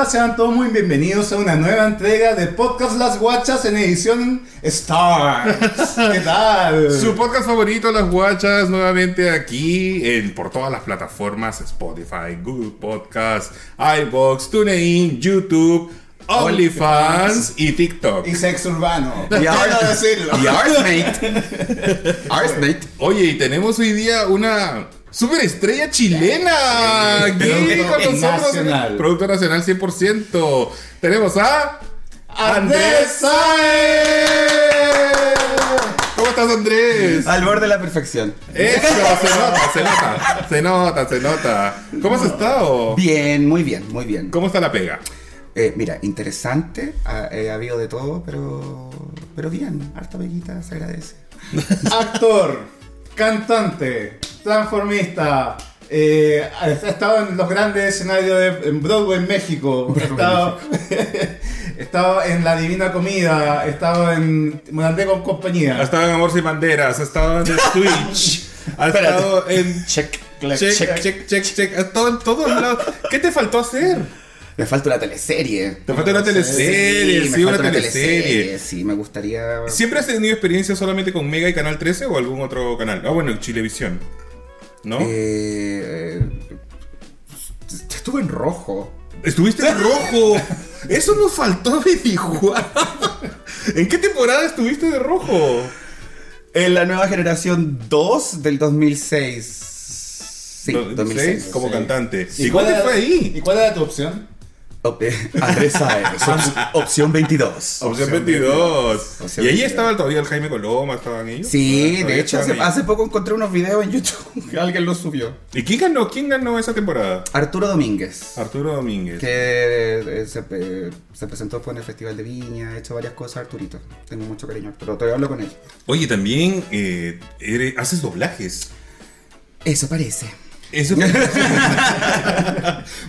hola, sean todos muy bienvenidos a una nueva entrega de Podcast Las Guachas en edición Star. ¿Qué tal? Su podcast favorito, Las Guachas, nuevamente aquí en, por todas las plataformas: Spotify, Google Podcast, iBox, TuneIn, YouTube. OnlyFans y TikTok. Y Sex Urbano. Y ahora decirlo. Y. Arsmate. Oye, y tenemos hoy día una superestrella chilena aquí Producto con nosotros. nacional. Producto nacional 100%. Tenemos a Andrés Saez. ¿Cómo estás, Andrés? Al borde de la perfección. Eso, se nota, se nota, se nota, se nota. ¿Cómo has estado? Bien, muy bien, muy bien. ¿Cómo está la pega? Eh, mira, interesante. Ha, eh, ha habido de todo, pero. Pero bien. Harta peguita, se agradece. Actor, cantante, transformista. eh, ha estado en los grandes escenarios de en Broadway en México. Ha estado, ha estado en La Divina Comida. Ha estado en Morandé con Ha compañía. estado en Amor sin Banderas, ha estado en Twitch, ha estado en... Check. Check, check, check, check, ha estado en todos lados. ¿Qué te faltó hacer? Me falta una teleserie. Te faltó una teleserie, me sí, una falta teleserie. Sí, me gustaría. ¿Siempre has tenido experiencia solamente con Mega y Canal 13 o algún otro canal? Ah, bueno, Chilevisión. ¿No? Eh, eh, estuve en rojo. Estuviste en rojo. Eso nos faltó averiguar. ¿En qué temporada estuviste de rojo? En la nueva generación 2 del 2006. Sí, 2006. como sí. cantante. ¿Y ¿Y cómo cuál te era- fue ahí? ¿Y cuál era tu opción? Andrés Saez, op- opción 22. Opción 22. Opción y ahí 22. estaba todavía el Jaime Coloma, estaban ellos. Sí, de hecho, hace, hace poco encontré unos videos en YouTube que alguien los subió. ¿Y quién ganó? ¿Quién ganó esa temporada? Arturo Domínguez, Arturo Domínguez. que eh, se, se presentó fue en el Festival de Viña, ha hecho varias cosas, Arturito. Tengo mucho cariño, pero todavía hablo con él. Oye, también eh, eres- haces doblajes. Eso parece. Eso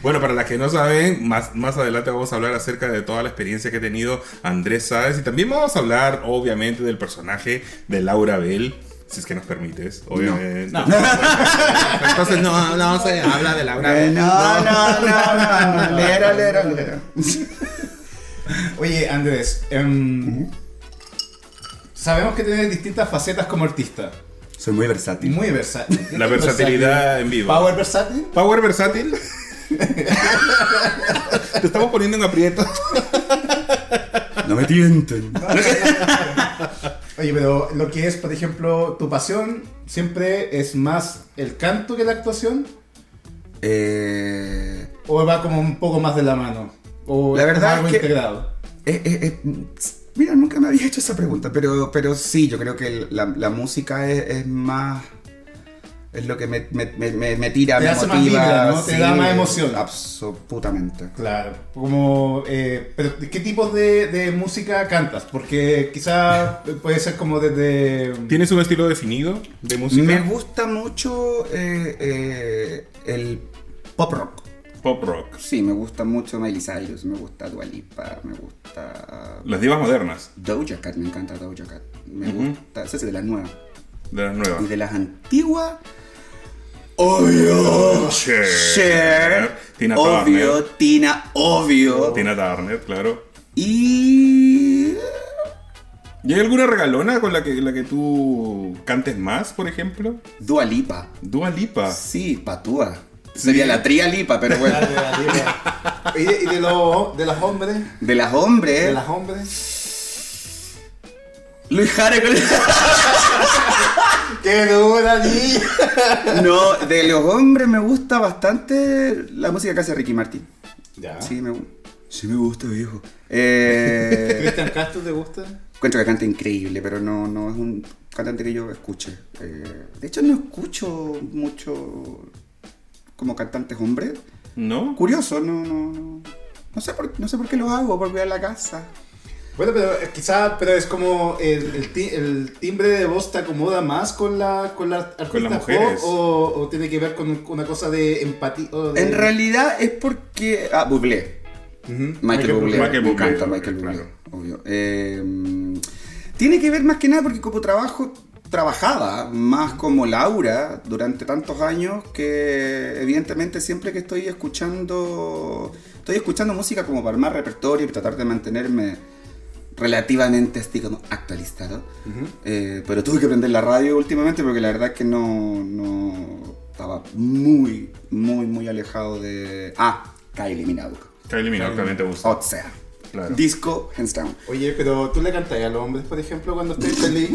bueno, para las que no saben, más, más adelante vamos a hablar acerca de toda la experiencia que ha tenido Andrés Sáez y también vamos a hablar, obviamente, del personaje de Laura Bell. Si es que nos permites, obviamente. Entonces no, no se habla de Laura Bell. no, no, no, no, no, lera, lera, lera. Oye, Andrés. em, Sabemos que tienes distintas facetas como artista. Soy muy versátil. Muy versátil. La versatilidad en vivo. Power versátil. Power versátil. Te estamos poniendo en aprieto. No me tienten. Oye, pero lo que es, por ejemplo, tu pasión siempre es más el canto que la actuación. Eh, ¿O va como un poco más de la mano? ¿O La es verdad algo es que- integrado? Eh, eh, eh, mira, nunca me había hecho esa pregunta, pero, pero sí, yo creo que la, la música es, es más. Es lo que me, me, me, me- tira, Te me hace más motiva. vibra, ¿no? Te da más emoción. Absolutamente. Claro. Como, eh, pero ¿qué tipos de, de música cantas? Porque quizá puede ser como desde... ¿Tienes un estilo definido de música? Me gusta mucho eh, eh, el pop rock. Pop rock. Sí, me gusta mucho Miley Cyrus, me gusta Dua Lipa, me gusta Las divas modernas. Doja Cat, me encanta Doja Cat. Me gusta, esa es de las nuevas. De las nuevas. Y de las antiguas, obvio. Cher. Cher, Tina obvio, Turner. Tina, obvio. Tina Turner, claro. Y ¿Y hay alguna regalona con la que, la que tú cantes más, por ejemplo? Dua Lipa. Dua Lipa. Sí, Patúa. Sería la tría Lipa, pero bueno. ¿Y de, y de, los- de las hombres? De las hombres, ¿De las hombres? Luis Jara con ¡Qué dura, niña! No, de los hombres me gusta bastante la música que hace Ricky Martin. Ya. Sí, me, sí me gusta, viejo. Eh, ¿Cristian Castro te gusta? encuentro que canta increíble, pero no, no es un cantante que yo escuche. Eh, de hecho, no escucho mucho como cantantes hombres. ¿No? Curioso, no, no, no. No sé por, no sé por qué lo hago, por cuidar la casa. Bueno, pero eh, quizá pero es como el, el, ti- el timbre de voz te acomoda más con la con la artista Con las pop, mujeres. o, o tiene que ver con una cosa de empatía. de- En realidad es porque... Ah, Bublé. Michael, Bublé. Michael me Bublé, encanta Michael Bublé, claro. obvio. Eh, tiene que ver más que nada porque como trabajo trabajaba más como Laura durante tantos años que evidentemente siempre que estoy escuchando estoy escuchando música como para armar repertorio y tratar de mantenerme relativamente así como actualizado. Eh, pero tuve que prender la radio últimamente porque la verdad es que no, no estaba muy, muy, muy alejado de... Ah, Kylie Minogue. Kylie Minogue también te gusta. O sea, Claro. disco, hands down. Oye, pero tú le cantas a los hombres, por ejemplo, cuando estés feliz.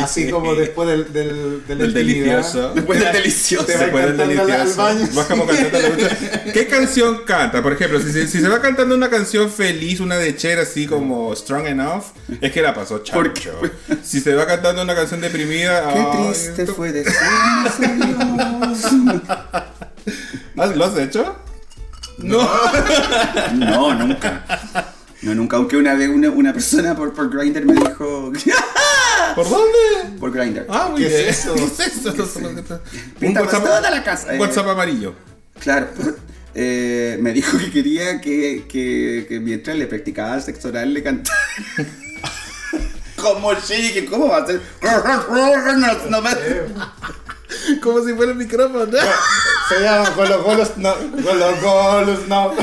Así como después del, del, Del intimidad. delicioso. Después del delicioso. Te va Después del al- delicioso. baño. Vas como cantando. ¿Qué canción canta? Por ejemplo, si, se- si se va cantando una canción feliz, una de Cher así como Strong Enough, es que la pasó ¿Por qué? chancho. Si se va cantando una canción deprimida, Qué triste esto- fue decirse adiós. ¿Ah, ¿Lo has hecho? No, nunca. No, nunca. Aunque una vez una, una persona por, por Grindr me dijo. ¿Por dónde? por Grindr. Ah, muy ¿Qué bien. es eso? ¿Qué es eso? Un Pintamos WhatsApp, toda la casa. un Eh, WhatsApp amarillo. Claro. Eh, me dijo que quería que, que, que mientras le practicaba sexo oral le cantara. ¿Cómo sí? que ¿Cómo va a ser? No, no me- Como si fuera el micrófono. Se llama con los golos, no. Con los golos, no. No.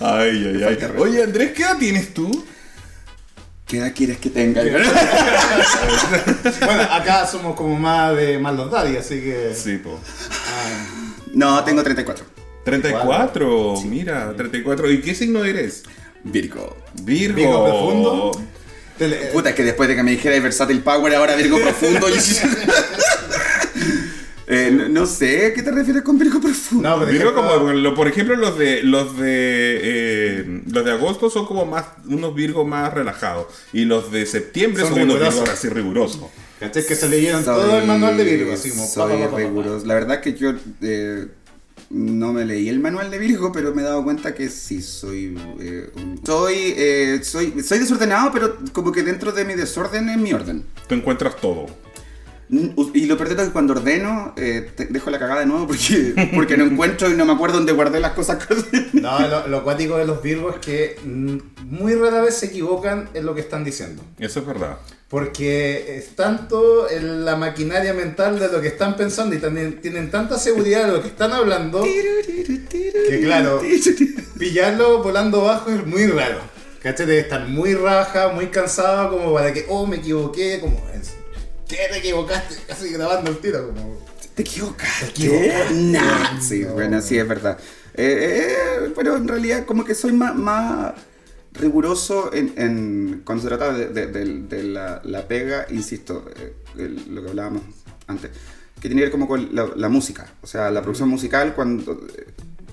Ay, ay, ay. Oye, Andrés, ¿qué edad tienes tú? ¿Qué edad quieres que tenga? Bueno, acá somos como más de más los daddy, así que. Sí, po. No, tengo 34. 34, mira, 34. ¿Y qué signo eres? Virgo. Virgo. Virgo profundo. Tele- Puta, es que después de que me dijera Versátil Power, ahora Virgo Profundo. y- Eh, no, no sé, ¿a qué te refieres con Virgo Profundo? No, por Virgo ejemplo, como, lo- por ejemplo, los de los de eh, los de agosto son como más unos Virgos más relajados y los de septiembre Son son, unos. Virgos así rigurosos. ¿Cachai? Que se leyeron Soy- todo el manual de Virgo, así como. pa, soy pa, pa, pa, pa. riguroso. La verdad es que yo eh, no me leí el manual de Virgo, pero me he dado cuenta que sí soy. eh, un- soy, eh, soy. Soy desordenado, pero como que dentro de mi desorden es mi orden. Tú encuentras todo. Y lo peor es que cuando ordeno, eh, te- dejo la cagada de nuevo porque, porque no encuentro y no me acuerdo dónde guardé las cosas. No, lo, lo cuático de los Virgos es que mm, muy rara vez se equivocan en lo que están diciendo. Eso es verdad. Porque es tanto en la maquinaria mental de lo que están pensando y también tienen tanta seguridad de lo que están hablando que, claro, pillarlo volando bajo es muy raro. ¿Cachai? Debe estar muy raja, muy cansado, como para que, oh, me equivoqué, como, ¿qué te equivocaste? Casi grabando el tiro, como. Te equivocaste. Te equivocaste. Nah. Sí, No. bueno, sí, es verdad. Eh, eh, pero en realidad como que soy más, más riguroso en, en- cuando se trata de, de- de- de la, la pega, insisto, eh, el- lo que hablábamos antes, que tiene que ver como con la, la música, o sea, la producción musical, cuando eh,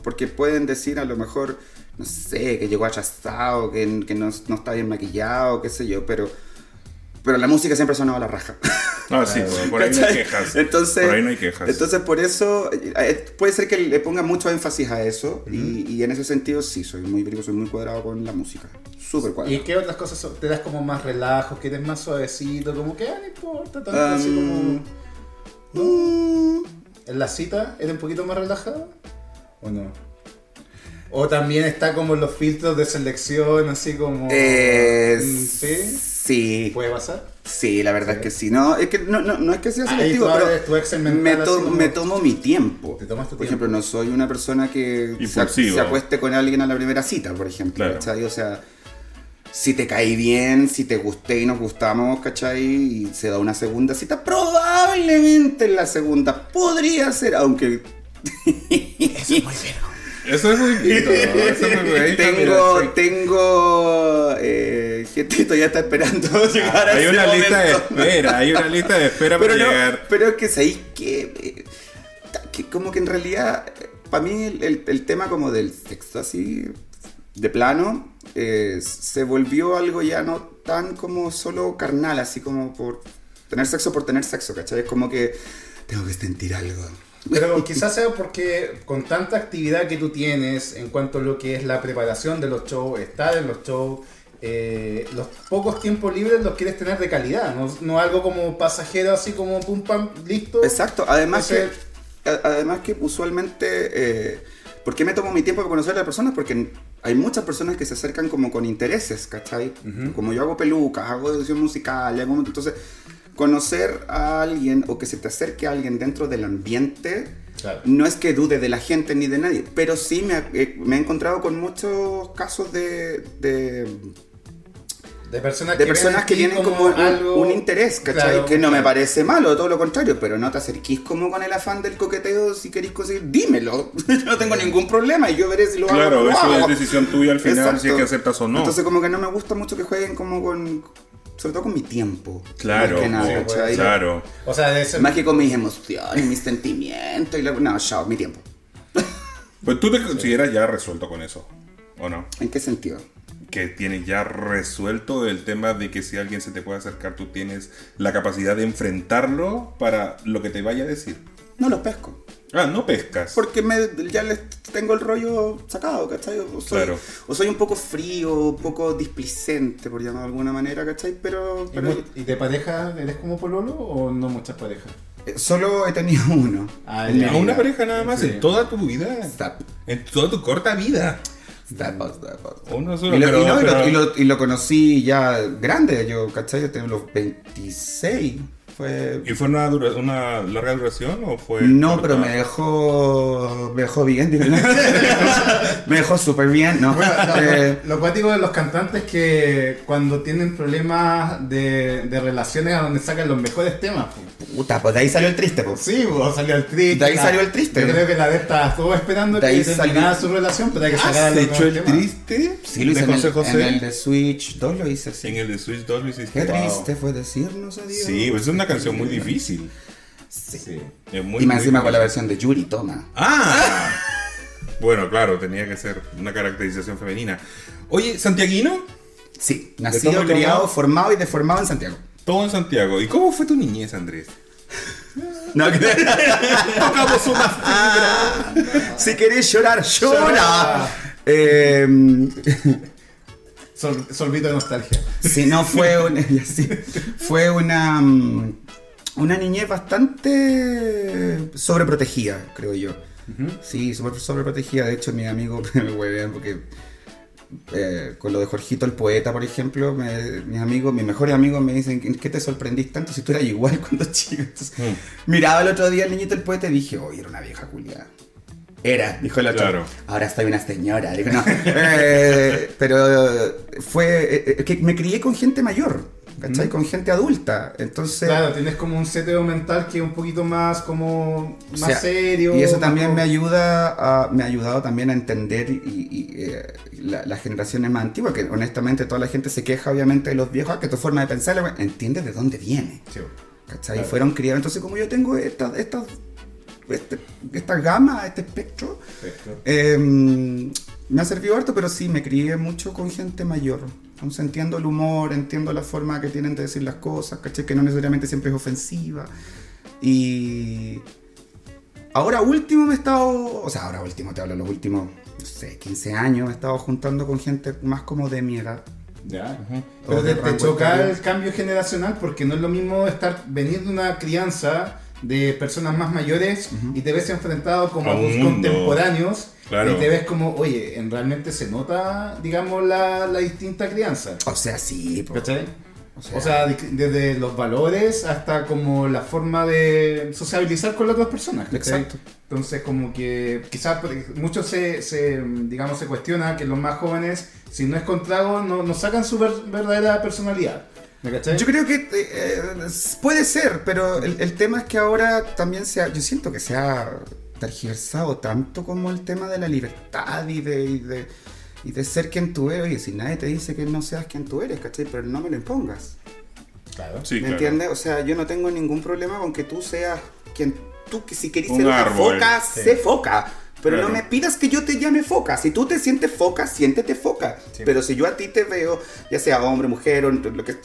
porque pueden decir a lo mejor, no sé, que llegó achastado, que, que no, no está bien maquillado, qué sé yo, pero, pero la música siempre ha sonado a la raja. Ah, sí, por ahí no hay quejas. Entonces, por ahí no hay quejas. Entonces, por eso, eh, puede ser que le ponga mucho énfasis a eso. y, y en ese sentido, sí, soy muy soy muy cuadrado con la música. Súper ¿Y cuadrado. qué otras cosas son? te das como más relajos, que eres más suavecito, como que ah, no importa tanto, así Um, como. Mm, ¿En la cita eres un poquito más relajado? ¿O no? O también está como los filtros de selección, así como. eh, Mm, ¿Sí? Sí, ¿Puede pasar? sí, la verdad es que sí. No, es que no, no, no es que sea Ahí selectivo, tú pero tu me, así to- como- me tomo mi tiempo. Te tomas tu por tiempo. ejemplo, no soy una persona que se, se acueste con alguien a la primera cita, por ejemplo. Claro. ¿cachai? O sea, si te caí bien, si te gusté y nos gustamos, ¿cachai? Y se da una segunda cita, probablemente en la segunda podría ser, aunque Eso es muy lindo. Eso es muy ahí está, tengo, mira, tengo eh, todavía está esperando llegar a Hay ese una lista de momento. espera, hay una lista de espera pero para no, llegar. pero es que sabéis que, eh, que como que en realidad para mí el, el- el tema como del sexo así de plano eh, se volvió algo ya no tan como solo carnal así como por tener sexo por tener sexo ¿cachai? es como que tengo que sentir algo Pero quizás sea porque con tanta actividad que tú tienes en cuanto a lo que es la preparación de los shows, estar en los shows, eh, los pocos tiempos libres los quieres tener de calidad, no, no algo como pasajero así como pum pam, listo. Exacto, además que, Entonces- además que usualmente, eh, ¿por qué me tomo mi tiempo para conocer a las personas? Porque hay muchas personas que se acercan como con intereses, ¿cachai? Como yo hago pelucas, hago edición musical, hago- entonces conocer a alguien o que se te acerque a alguien dentro del ambiente, Claro. no es que dude de la gente ni de nadie, pero sí me, ha- eh, me he encontrado con muchos casos de, de, De personas de que, personas que en ti tienen como un, algo- un interés, ¿cachai? Claro, que no me parece malo, todo lo contrario, pero no te acerquís como con el afán del coqueteo, si queréis conseguir, dímelo, yo no tengo ningún problema y yo veré si lo hago Claro, eso es decisión tuya al final, Exacto. si es que aceptas o no. Entonces como que no me gusta mucho que jueguen como con, sobre todo con mi tiempo. claro, claro. O sea, de ser Más que con mis emociones, mis sentimientos y la... No, chao, mi tiempo. Pues tú te consideras ya resuelto con eso, ¿o no? ¿En qué sentido? Que tienes ya resuelto el tema de que si alguien se te puede acercar, tú tienes la capacidad de enfrentarlo para lo que te vaya a decir. No los pesco. Ah, no pescas. Porque me, ya les tengo el rollo sacado, ¿cachai? O soy, Claro. o soy un poco frío, un poco displicente, por llamarlo de alguna manera, ¿cachai? Pero, ¿Y, pero ¿Y de pareja eres como pololo o no muchas parejas? eh, solo he tenido uno. Ah, en mi ya. ¿A una pareja nada más Sí. en toda tu vida? Stop. En toda tu corta vida. Y lo conocí ya grande, yo, ¿cachai? Yo tengo los 26. Fue... ¿Y fue una, dura- una larga duración o fue.? No, corta? pero me dejó. Me dejó bien, digo, Me dejó súper bien, ¿no? Bueno, lo, Eh, lo cuático de los cantantes es que cuando tienen problemas de, de relaciones a donde sacan los mejores temas. po. puta, pues de ahí salió el triste, pues. Sí, pues, salió el triste. De ahí la- salió el triste. Yo creo que la de esta estuvo esperando De ahí que terminara salió- su relación, pero hay que sacar ¿Has hecho el temas. triste? Sí, lo hice en el, José José. en el de Switch 2 lo hice así. En el de Switch 2 lo hiciste. Qué Wow. triste fue decirnos adiós. Sí, pues es una canción muy difícil. Sí. Es muy, y más encima con la versión de Yuri, toma. ¡Ah! bueno, claro, tenía que ser una caracterización femenina. Oye, ¿Santiaguino? Sí, nacido, criado, formado y deformado en Santiago. Todo en Santiago. ¿Y cómo fue tu niñez, Andrés? No, Tocamos una fibra. si querés llorar, llora. Llora. Eh, Sol- sorbito de nostalgia. si no fue sí, fue una mm, una niñez bastante sobreprotegida, creo yo. Sí, súper sobreprotegida. De hecho, mis amigos me huevean porque eh, con lo de Jorgito el poeta, por ejemplo, me- mis amigos, mis mejores amigos me dicen, ¿en qué te sorprendís tanto si tú eras igual cuando chico? Entonces, Mm. Miraba el otro día el niñito el poeta y dije, oye, era una vieja culiada. Era, dijo el otro. Claro. Ahora soy una señora. Digo, no. Eh, pero fue. eh, eh, que me crié con gente mayor, ¿cachai? Con gente adulta. Entonces. Claro, tienes como un seteo mental que es un poquito más como o más sea, serio. Y eso también como- me ayuda a, me ha ayudado también a entender y, y, eh, la- las generaciones más antiguas, que honestamente toda la gente se queja obviamente de los viejos, ah, que tu forma de pensar, entiende de dónde viene. Sí. ¿Cachai? Claro. Fueron criados. Entonces, como yo tengo esta, esta, este- esta gama, este espectro, eh, me ha servido harto, pero sí, me crié mucho con gente mayor. Entonces entiendo el humor, entiendo la forma que tienen de decir las cosas, ¿cachai? Que no necesariamente siempre es ofensiva. Y ahora último me he estado, o sea, ahora último, te hablo los últimos, no sé, 15 años, me he estado juntando con gente más como de mi edad. Ya. Pero O te, choca el cambio generacional porque no es lo mismo estar venir de una crianza de personas más mayores y te ves enfrentado como A tus mundo. contemporáneos Claro. y te ves como, oye, en realmente se nota, digamos, la, la distinta crianza. O sea, sí. ¿Cachai? O sea- O sea, de- desde los valores hasta como la forma de sociabilizar con las otras personas. ¿cachai? Exacto. Entonces, como que quizás muchos se, se, digamos, se cuestiona que los más jóvenes, si no es con trago, no, no sacan su ver- verdadera personalidad. Yo creo que eh, eh, puede ser, pero el, el tema es que ahora también se ha, yo siento que se ha tergiversado tanto como el tema de la libertad y de, y de, y de ser quien tú eres. Oye, si nadie te dice que no seas quien tú eres, ¿cachai? Pero no me lo impongas. Claro. Sí, ¿Me claro. entiendes? O sea, yo no tengo ningún problema con que tú seas quien tú, que si querés Un ser una foca, Sí. sé foca. Pero Claro. no me pidas que yo te llame foca. Si tú te sientes foca, siéntete foca. Sí. Pero si yo a ti te veo, ya sea hombre, mujer o lo que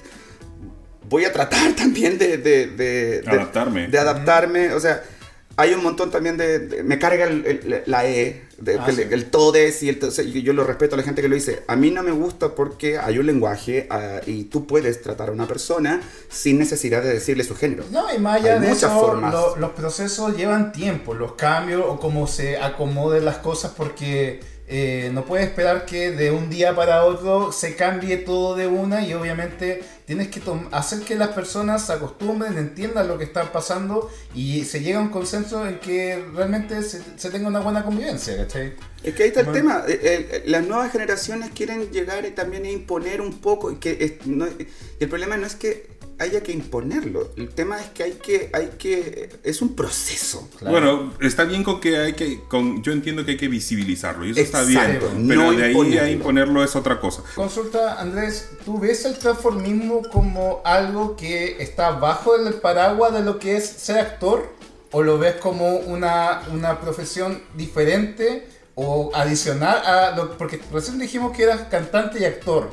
voy a tratar también de, de, de- de- Adaptarme. De adaptarme. O sea, hay un montón también de. de- me carga el- el- la E, de- Ah, el, sí. el todes y el. to- o sea, yo, lo respeto a la gente que lo dice. A mí no me gusta porque hay un lenguaje ah, y tú puedes tratar a una persona sin necesidad de decirle su género. No, y más allá Hay de muchas eso, formas. lo- los procesos llevan tiempo, los cambios o cómo se acomoden las cosas, porque eh, no puedes esperar que de un día para otro se cambie todo de una y obviamente tienes que hacer que las personas se acostumbren, entiendan lo que está pasando y se llegue a un consenso en que realmente se, tenga una buena convivencia, ¿cachai? Es que ahí está el tema, eh, eh, las nuevas generaciones quieren llegar y también a imponer un poco, y que el problema no es que haya que imponerlo. El tema es que hay que, hay que, es un proceso. Bueno, está bien con que hay que, con, yo entiendo que hay que visibilizarlo y eso está bien, pero de ahí a imponerlo es otra cosa. Consulta, Andrés, ¿tú ves el transformismo como algo que está bajo el paraguas de lo que es ser actor? ¿O lo ves como una, una profesión diferente? O adicional a lo, porque recién dijimos que eras cantante y actor,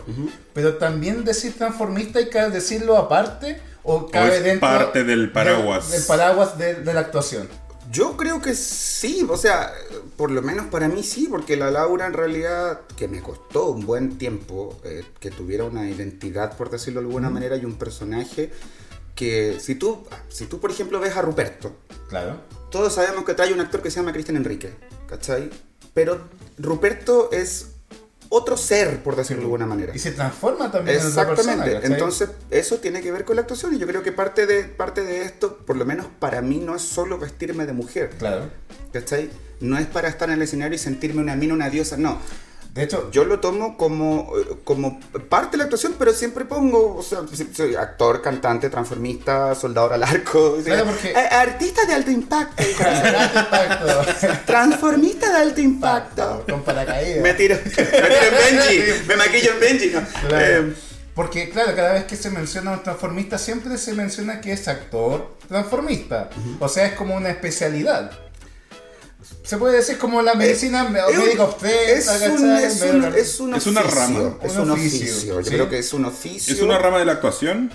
pero también decir transformista y cabe decirlo aparte o cabe es parte del paraguas del, paraguas de, la actuación. Yo creo que sí, o sea, por lo menos para mí sí, porque la Laura en realidad, que me costó un buen tiempo eh, que tuviera una identidad, por decirlo de alguna manera, y un personaje que si tú, si tú por ejemplo ves a Ruperto, claro. todos sabemos que trae un actor que se llama Cristian Enrique, ¿cachai? Pero Ruperto es otro ser, por decirlo de alguna manera. Y se transforma también Exactamente. en otra persona. Entonces, eso tiene que ver con la actuación. Y yo creo que parte de, parte de esto, por lo menos para mí, no es solo vestirme de mujer. Claro. ¿Cachai? No es para estar en el escenario y sentirme una mina, una diosa. No. De hecho, yo lo tomo como, como parte de la actuación, pero siempre pongo, o sea, soy actor, cantante, transformista, soldador al arco. Eh, artista de alto impacto. transformista de alto impacto. Con paracaídas. Me tiro, me tiro en Benji, me maquillo en Benji. Eh, porque, claro, cada vez que se menciona un transformista, siempre se menciona que es actor transformista. O sea, es como una especialidad se puede decir como la medicina médica es, un, es, un, es, un es una rama. Es un, oficio. Yo creo que es un oficio. ¿Es una rama de la actuación?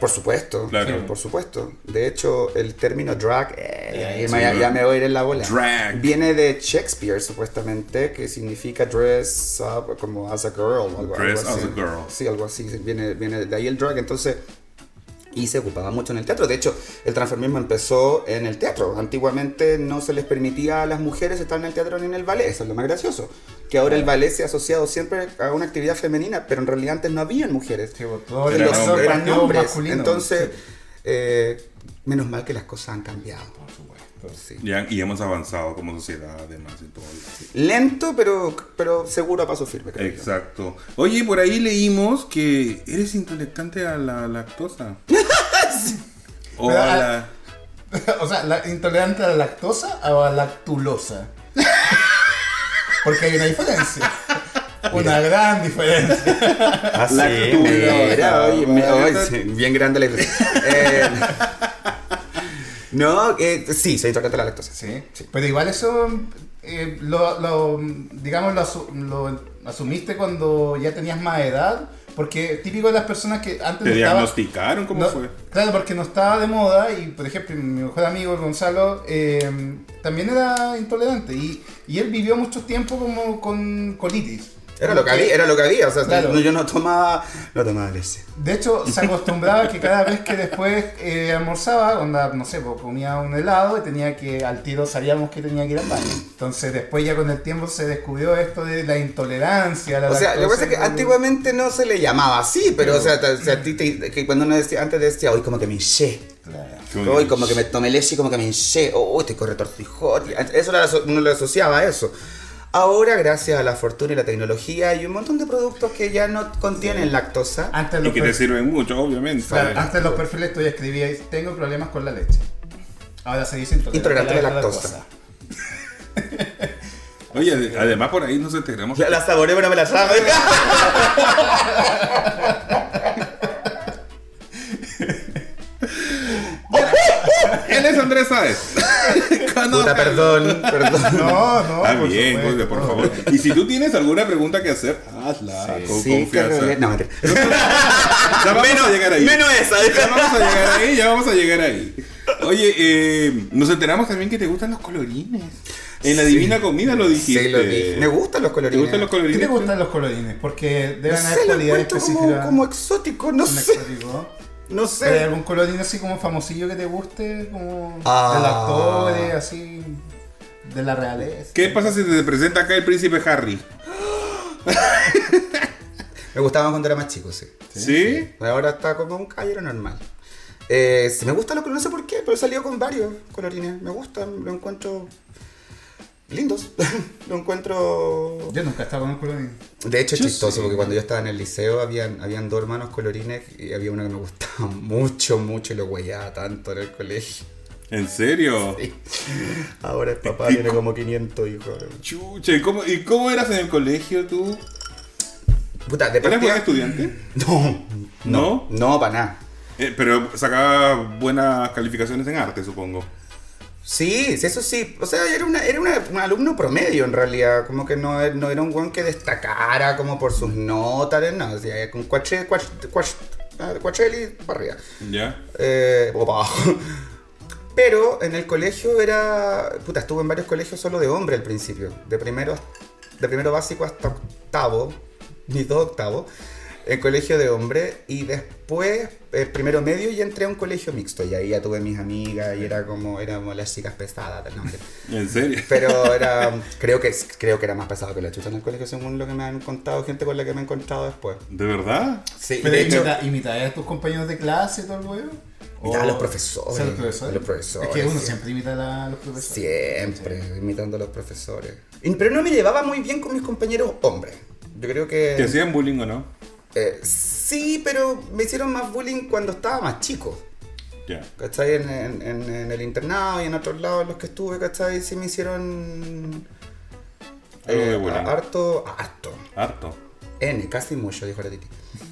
Por supuesto, claro. por supuesto. De hecho, el término drag, eh, ya, me voy a ir en la bola. Drag. Viene de Shakespeare, supuestamente, que significa dress up como as a girl. Algo, dress as a girl. Sí, algo así. Viene, viene de ahí el drag. Entonces, y se ocupaba mucho en el teatro. De hecho, el transformismo empezó en el teatro. Antiguamente no se les permitía a las mujeres estar en el teatro ni en el ballet. Eso es lo más gracioso. Que ahora el ballet se ha asociado siempre a una actividad femenina, pero en realidad antes no habían mujeres. Sí, todos eran hombres. Entonces, eh, menos mal que las cosas han cambiado. Supuesto. y hemos avanzado como sociedad, además. todo. Lento, pero, pero seguro a paso firme. Exacto. Oye, por ahí leímos que eres intolerante a la lactosa. o, a la... o sea, la, ¿intolerante a la lactosa o a la lactulosa? Porque hay una diferencia. Una gran diferencia. Así, Lactulosa. bien grande la diferencia. Eh, no, eh, sí, soy intolerante a la lactosa. Sí, Pero igual eso, eh, lo, digamos, lo, asumiste cuando ya tenías más edad. Porque típico de las personas que antes... ¿Te diagnosticaron? ¿Cómo fue? Claro, porque no estaba de moda y, por ejemplo, mi mejor amigo Gonzalo eh, también era intolerante y, y, él vivió mucho tiempo como con colitis. Era lo que había, era lo que había, o sea, yo no tomaba, no tomaba leche. De hecho, se acostumbraba que cada vez que después eh, almorzaba, onda, no sé, pues, comía un helado y tenía que, al tiro sabíamos que tenía que ir al baño. Entonces después ya con el tiempo se descubrió esto de la intolerancia. La o sea, lo que pasa es que antiguamente no se le llamaba así, pero, o sea, que cuando uno decía, antes decía, hoy como que me hinché. Claro. Hoy como que me tomé leche y como que me hinché. Oh, te corre tortijón. Eso era, uno lo asociaba a eso. Ahora, gracias a la fortuna y la tecnología, hay un montón de productos que ya no contienen lactosa. Antes y que te sirven mucho, obviamente. antes los perfiles tú ya escribías, tengo problemas con la leche. Ahora se dice intolerante, a la lactosa. Oye, además por ahí nos enteramos. La, la saboreo, pero no me la sabe. Él es Andrés Sáez. Puta, perdón, perdón. No, no. Está bien, supuesto, por favor. Y si tú tienes alguna pregunta que hacer, hazla con confianza. no, ya vamos a llegar ahí. Menos esa. Ya vamos a llegar ahí, ya vamos a llegar ahí. Oye, eh, nos enteramos también que te gustan los colorines. En la Divina Comida lo dijiste. Sí, lo dije. Me gustan los colorines. ¿Te gustan los colorines? ¿Qué te gustan los colorines? Porque deben haber cualidades específicas. Como, como exótico, no sé. Exótico. No sé. ¿Hay algún colorín así como famosillo que te guste? Como ah. del actor, así. de la realeza. ¿Qué pasa si te presenta acá el príncipe Harry? Me gustaba cuando era más chico, sí. ¿Sí? Ahora está como un caballero normal. Eh, sí, me gusta lo que no sé por qué, pero he salido con varios colorines. Me gustan, lo encuentro lindos. lo encuentro. Yo nunca estaba con un colorín. De hecho, es Yo chistoso sí. porque cuando yo estaba en el liceo habían, habían dos hermanos colorines y había uno que me gustaba mucho, mucho y lo huellaba tanto en el colegio. ¿En serio? Ahora el papá tiene como 500 hijos. Chucha, ¿y cómo, ¿y cómo eras en el colegio tú? Puta, de ¿Eras partida- buen estudiante? No, ¿No? no, no, para nada. Eh, pero sacaba buenas calificaciones en arte, supongo. Sí, eso sí. O sea, era, una, era una- un alumno promedio en realidad. Como que no, no era un buen que destacara como por sus notas, no. O sea, con cuache, cuach, cuach, ah, cuacheli para arriba. ¿Ya? Eh, o para abajo. Pero en el colegio era. Puta, estuve en varios colegios solo de hombre al principio. De primero, de primero básico hasta octavo. Ni todo octavo. En colegio de hombre. Y después, eh, primero medio, y entré a un colegio mixto. Y ahí ya tuve mis amigas. Y era como. Éramos las chicas pesadas. No. ¿En serio? Pero era. Creo que, creo que era más pesado que la chucha en el colegio, según lo que me han contado, gente con la que me he encontrado después. ¿De verdad? Sí, Pero de hecho. imita, imitabas a tus compañeros de clase y todo el huevo. Imitaba a los profesores, o sea, los profesores. a los profesores, Es que uno sí. siempre imita a los profesores. Siempre, imitando a los profesores. Y- Pero no me llevaba muy bien con mis compañeros hombres. Yo creo que... ¿Te hacían bullying o no? Eh, sí, pero me hicieron más bullying cuando estaba más chico. Ya. ¿Cachai? En, en- el internado y en otros lados en los que estuve, ¿cachai? Sí me hicieron... Eh, harto, harto. Harto. N, casi mucho, dijo la Titi.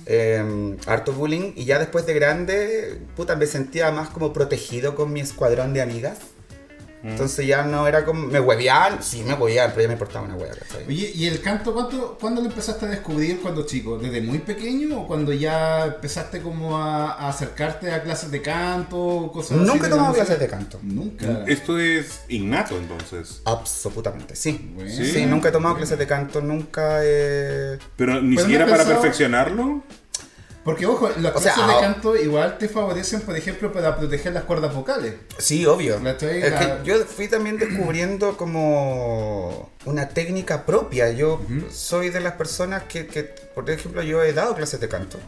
Eh, harto bullying y ya después de grande, puta, me sentía más como protegido con mi escuadrón de amigas. Mm. Entonces ya no era como. Me hueveaban, sí me hueveaban, pero ya me importaba una hueá, ¿cachai? Oye, ¿y el canto cuánto, cuándo lo empezaste a descubrir cuando chico? ¿Desde muy pequeño o cuando ya empezaste como a, a acercarte a clases de canto? Cosas así Nunca he tomado clases de canto. Nunca. Esto es innato entonces. Absolutamente, sí. Bueno. Sí, ¿Sí? nunca he tomado clases de canto, nunca he... Pero ni siquiera para pensado- perfeccionarlo. Porque, ojo, las O sea, clases de ah- canto igual te favorecen, por ejemplo, para proteger las cuerdas vocales. Sí, obvio. Yo fui también descubriendo como una técnica propia. Yo soy de las personas que, que, por ejemplo, yo he dado clases de canto.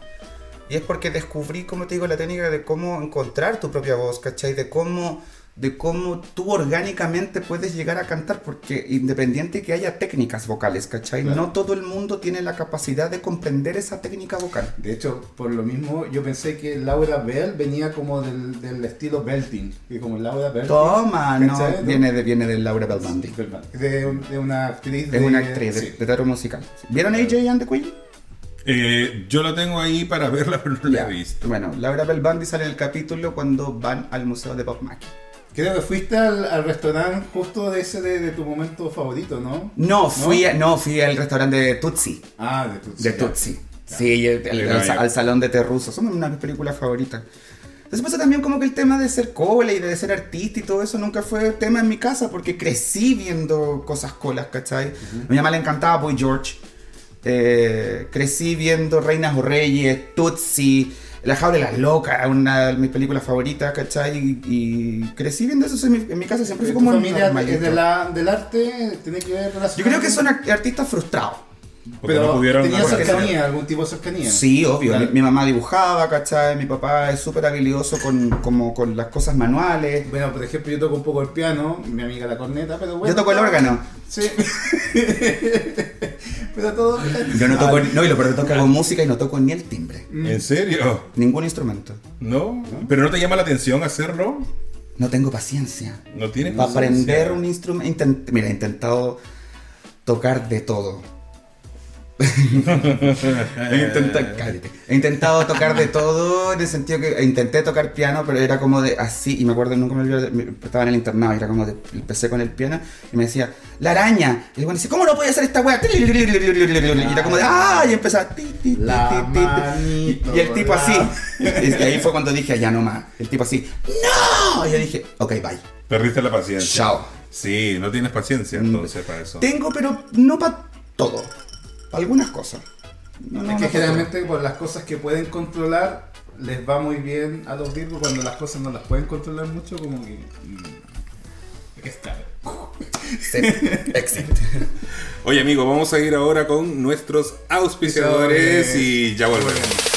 Y es porque descubrí, como te digo, la técnica de cómo encontrar tu propia voz, ¿cachai? De cómo, de cómo tú orgánicamente puedes llegar a cantar, porque independiente que haya técnicas vocales, ¿cachai? Claro. No todo el mundo tiene la capacidad de comprender esa técnica vocal. De hecho, por lo mismo, yo pensé que Laura Bell venía como del, del estilo belting. Que como Laura Bell. Toma, no, viene de, viene de Laura. De, un- de una actriz. Es de- una actriz de, sí. de teatro musical. ¿Vieron AJ and the Queen? Eh, yo la tengo ahí para verla, pero no la Ya. he visto. Bueno, Laura Bell Bundy sale en el capítulo cuando van al museo de Bob Mackie. Creo que fuiste al, al restaurante justo de ese de, de tu momento favorito, ¿no? No, fui, a- no, fui al restaurante de Tutsi. Ah, de tu De Tutsi. Sí, el- el- al, salón de Terruso. Son una de mis películas favoritas. Entonces pasa también como que el tema de ser cola y de ser artista y todo eso nunca fue tema en mi casa porque crecí viendo cosas colas, ¿cachai? A mi mamá le encantaba Boy George. Eh, crecí viendo Reinas o Reyes, Tutsi, La Jaula de las Locas, una de mis películas favoritas, ¿cachai? Y, y crecí viendo eso en mi, en mi casa, siempre fue ¿Tu como familia normalito. de la, del arte? ¿Tiene que ver? Yo creo que son art- artistas frustrados. Porque Pero no pudieron tenía cercanía, algún tipo de cercanía. Sí, obvio. Claro. Mi, mi mamá dibujaba, ¿cachai? Mi papá es súper habilidoso con, como con las cosas manuales. Bueno, por ejemplo, yo toco un poco el piano, mi amiga la corneta, pero bueno. Yo toco el órgano. Sí. pero todo. Yo no toco, no, y lo peor que hago música y no toco ni el timbre. ¿En serio? Ningún instrumento. ¿No? ¿Pero no te llama la atención hacerlo? No tengo paciencia. ¿No tienes Para paciencia? aprender un instrumento. Mira, he intentado tocar de todo. he, intentado, cállate. He intentado tocar de todo en el sentido que intenté tocar piano, pero era como de así. Y me acuerdo, nunca me olvido, estaba en el internado y era como de. Empecé con el piano y me decía, la araña. Y el bueno dice, ¿cómo no puede hacer esta wea? Y era como de, ¡ah! Y empezaba. ti, ti, ti, La ti, ti, ti. manito, Y el tipo la- así. Y ahí fue cuando dije, ya no más. El tipo así, ¡no! Y yo dije, ok, bye. Perdiste la paciencia. Chao. Sí, no tienes paciencia entonces para eso. Tengo, pero no para todo. Algunas cosas. No, no, Es que generalmente por las cosas que pueden controlar les va muy bien a los virgos cuando las cosas no las pueden controlar mucho como que mm, Está. Sí. Oye, amigo, vamos a ir ahora con nuestros auspiciadores y ya volvemos.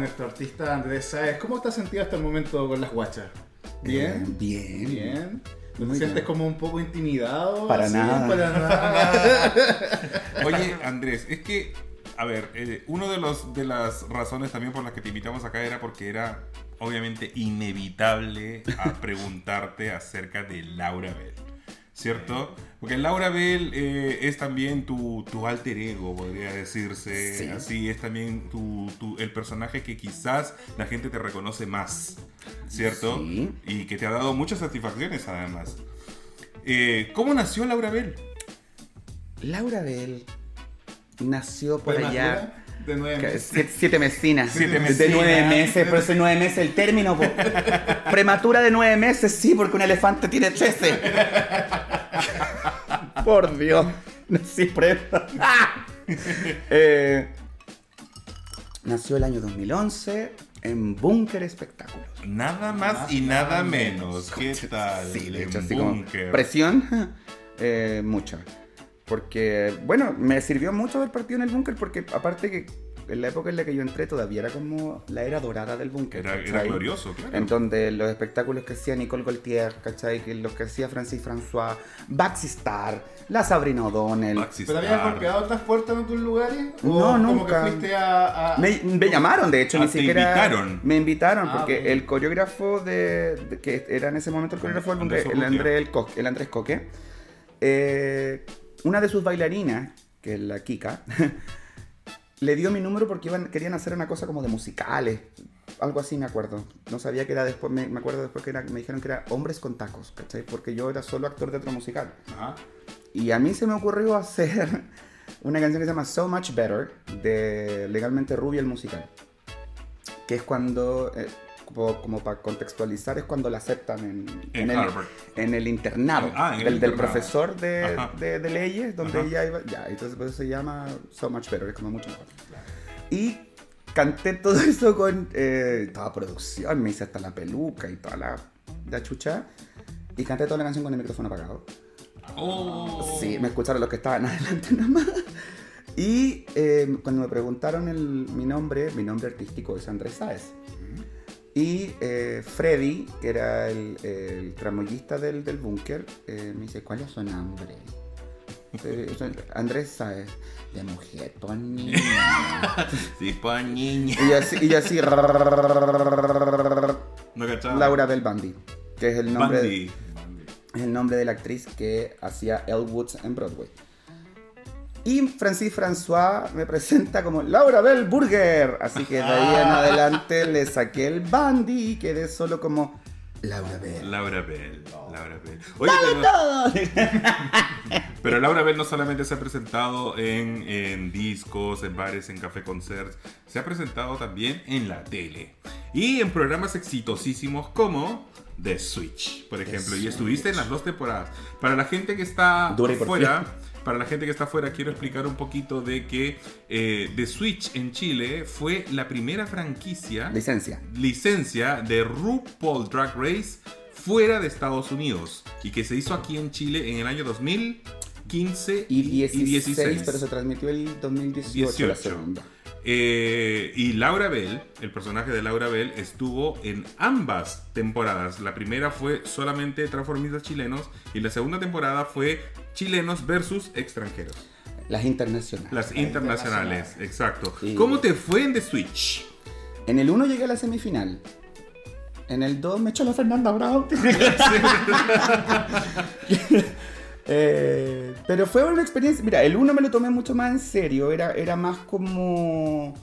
Nuestro artista Andrés Sáez, ¿cómo te has sentido hasta el momento con las guachas? ¿Bien? Eh, bien. Bien. ¿No Muy te sientes bien. como un poco intimidado? Para así? nada. Para nada. Oye, Andrés, es que, a ver, eh, uno de los de las razones también por las que te invitamos acá era porque era obviamente inevitable a preguntarte acerca de Laura Bell. ¿Cierto? Porque Laura Bell eh, es también tu, tu alter ego, podría decirse. Sí. Así es también tu, tu- el personaje que quizás la gente te reconoce más. ¿Cierto? Sí. Y que te ha dado muchas satisfacciones además. Eh, ¿Cómo nació Laura Bell? Laura Bell nació por allá. De nueve meses. Siete, siete mesinas. Siete De nueve meses, pero ese nueve meses el término. po. Prematura de nueve meses, sí, porque un elefante tiene trece. Por Dios. Sí, pre- Eh, nació el año 2011 en Búnker Espectáculos. Nada más y nada menos. menos. ¿Qué tal? Sí, de hecho, así como presión, eh, mucha. Porque, bueno, me sirvió mucho haber partido en el búnker porque aparte que en la época en la que yo entré todavía era como la era dorada del búnker. Era, glorioso, claro. En donde los espectáculos que hacía Nicole Gaultier, ¿cachai? Que los que hacía Francis François, Baxi Star, la Sabrina O'Donnell. Maxi ¿Pero habías golpeado otras puertas en otros lugares? ¿O No, como nunca. que fuiste a...? a- Me, me llamaron, de hecho, Ah, ni te siquiera. invitaron. Me invitaron, Ah, porque el coreógrafo de, de- que era en ese momento el coreógrafo del Andrés Búnker. Andrés, el Andrés Coque, eh, una de sus bailarinas, que es la Kika, le dio mi número porque iban, querían hacer una cosa como de musicales. Algo así me acuerdo. No sabía que era después, me, me acuerdo después que era, me dijeron que era hombres con tacos, ¿cachai? Porque yo era solo actor de otro musical. Ajá. Y a mí se me ocurrió hacer una canción que se llama So Much Better de Legalmente Rubia el musical. Que es cuando, eh, como, como para contextualizar, es cuando la aceptan en, En el, Harvard. en el internado Ah, en el del, del internado. profesor de, de- de leyes, donde Ajá. ella iba. Ya, entonces por eso se llama So Much Better, es como mucho mejor. Y canté todo eso con eh, toda producción, me hice hasta la peluca y toda la, la chucha. Y canté toda la canción con el micrófono apagado. Oh. Sí, me escucharon los que estaban adelante nomás. Y eh, cuando me preguntaron el- mi nombre, mi nombre artístico es Andrés Sáez. Y eh, Freddy, que era el, el tramoyista del, del búnker, eh, me dice, ¿cuál es su nombre? Eh, Andrés Sáez. De mujer, pues niña. Sí, pues niña. Y así, y así No. Laura Bell Bundy, que es el nombre, Bundy. es el nombre de la actriz que hacía Elle Woods en Broadway. Y Francis François me presenta como Laura Bell Burger. Así que de ahí en adelante le saqué el Bundy y quedé solo como Laura Bell. Laura Bell. Laura Bell. Oye, pero, pero Laura Bell no solamente se ha presentado en, en discos, en bares, en café concerts, se ha presentado también en la tele. Y en programas exitosísimos como The Switch, por ejemplo. Y estuviste en las dos temporadas. Para la gente que está fuera, para la gente que está fuera, quiero explicar un poquito de que eh, The Switch en Chile fue la primera franquicia Licencia. licencia de RuPaul Drag Race fuera de Estados Unidos y que se hizo aquí en Chile en el año 2015 Y 16, 16. pero se transmitió el 2018 la 18. segunda. Eh, y Laura Bell, el personaje de Laura Bell, estuvo en ambas temporadas. La primera fue solamente transformistas chilenos y la segunda temporada fue chilenos versus extranjeros. Las internacionales. Las internacionales, exacto. Sí. ¿Cómo te fue en The Switch? En el 1 llegué a la semifinal. En el 2 me echó la Fernanda Brown. Eh, pero fue una experiencia. Mira, el 1 me lo tomé mucho más en serio. Era, era más como.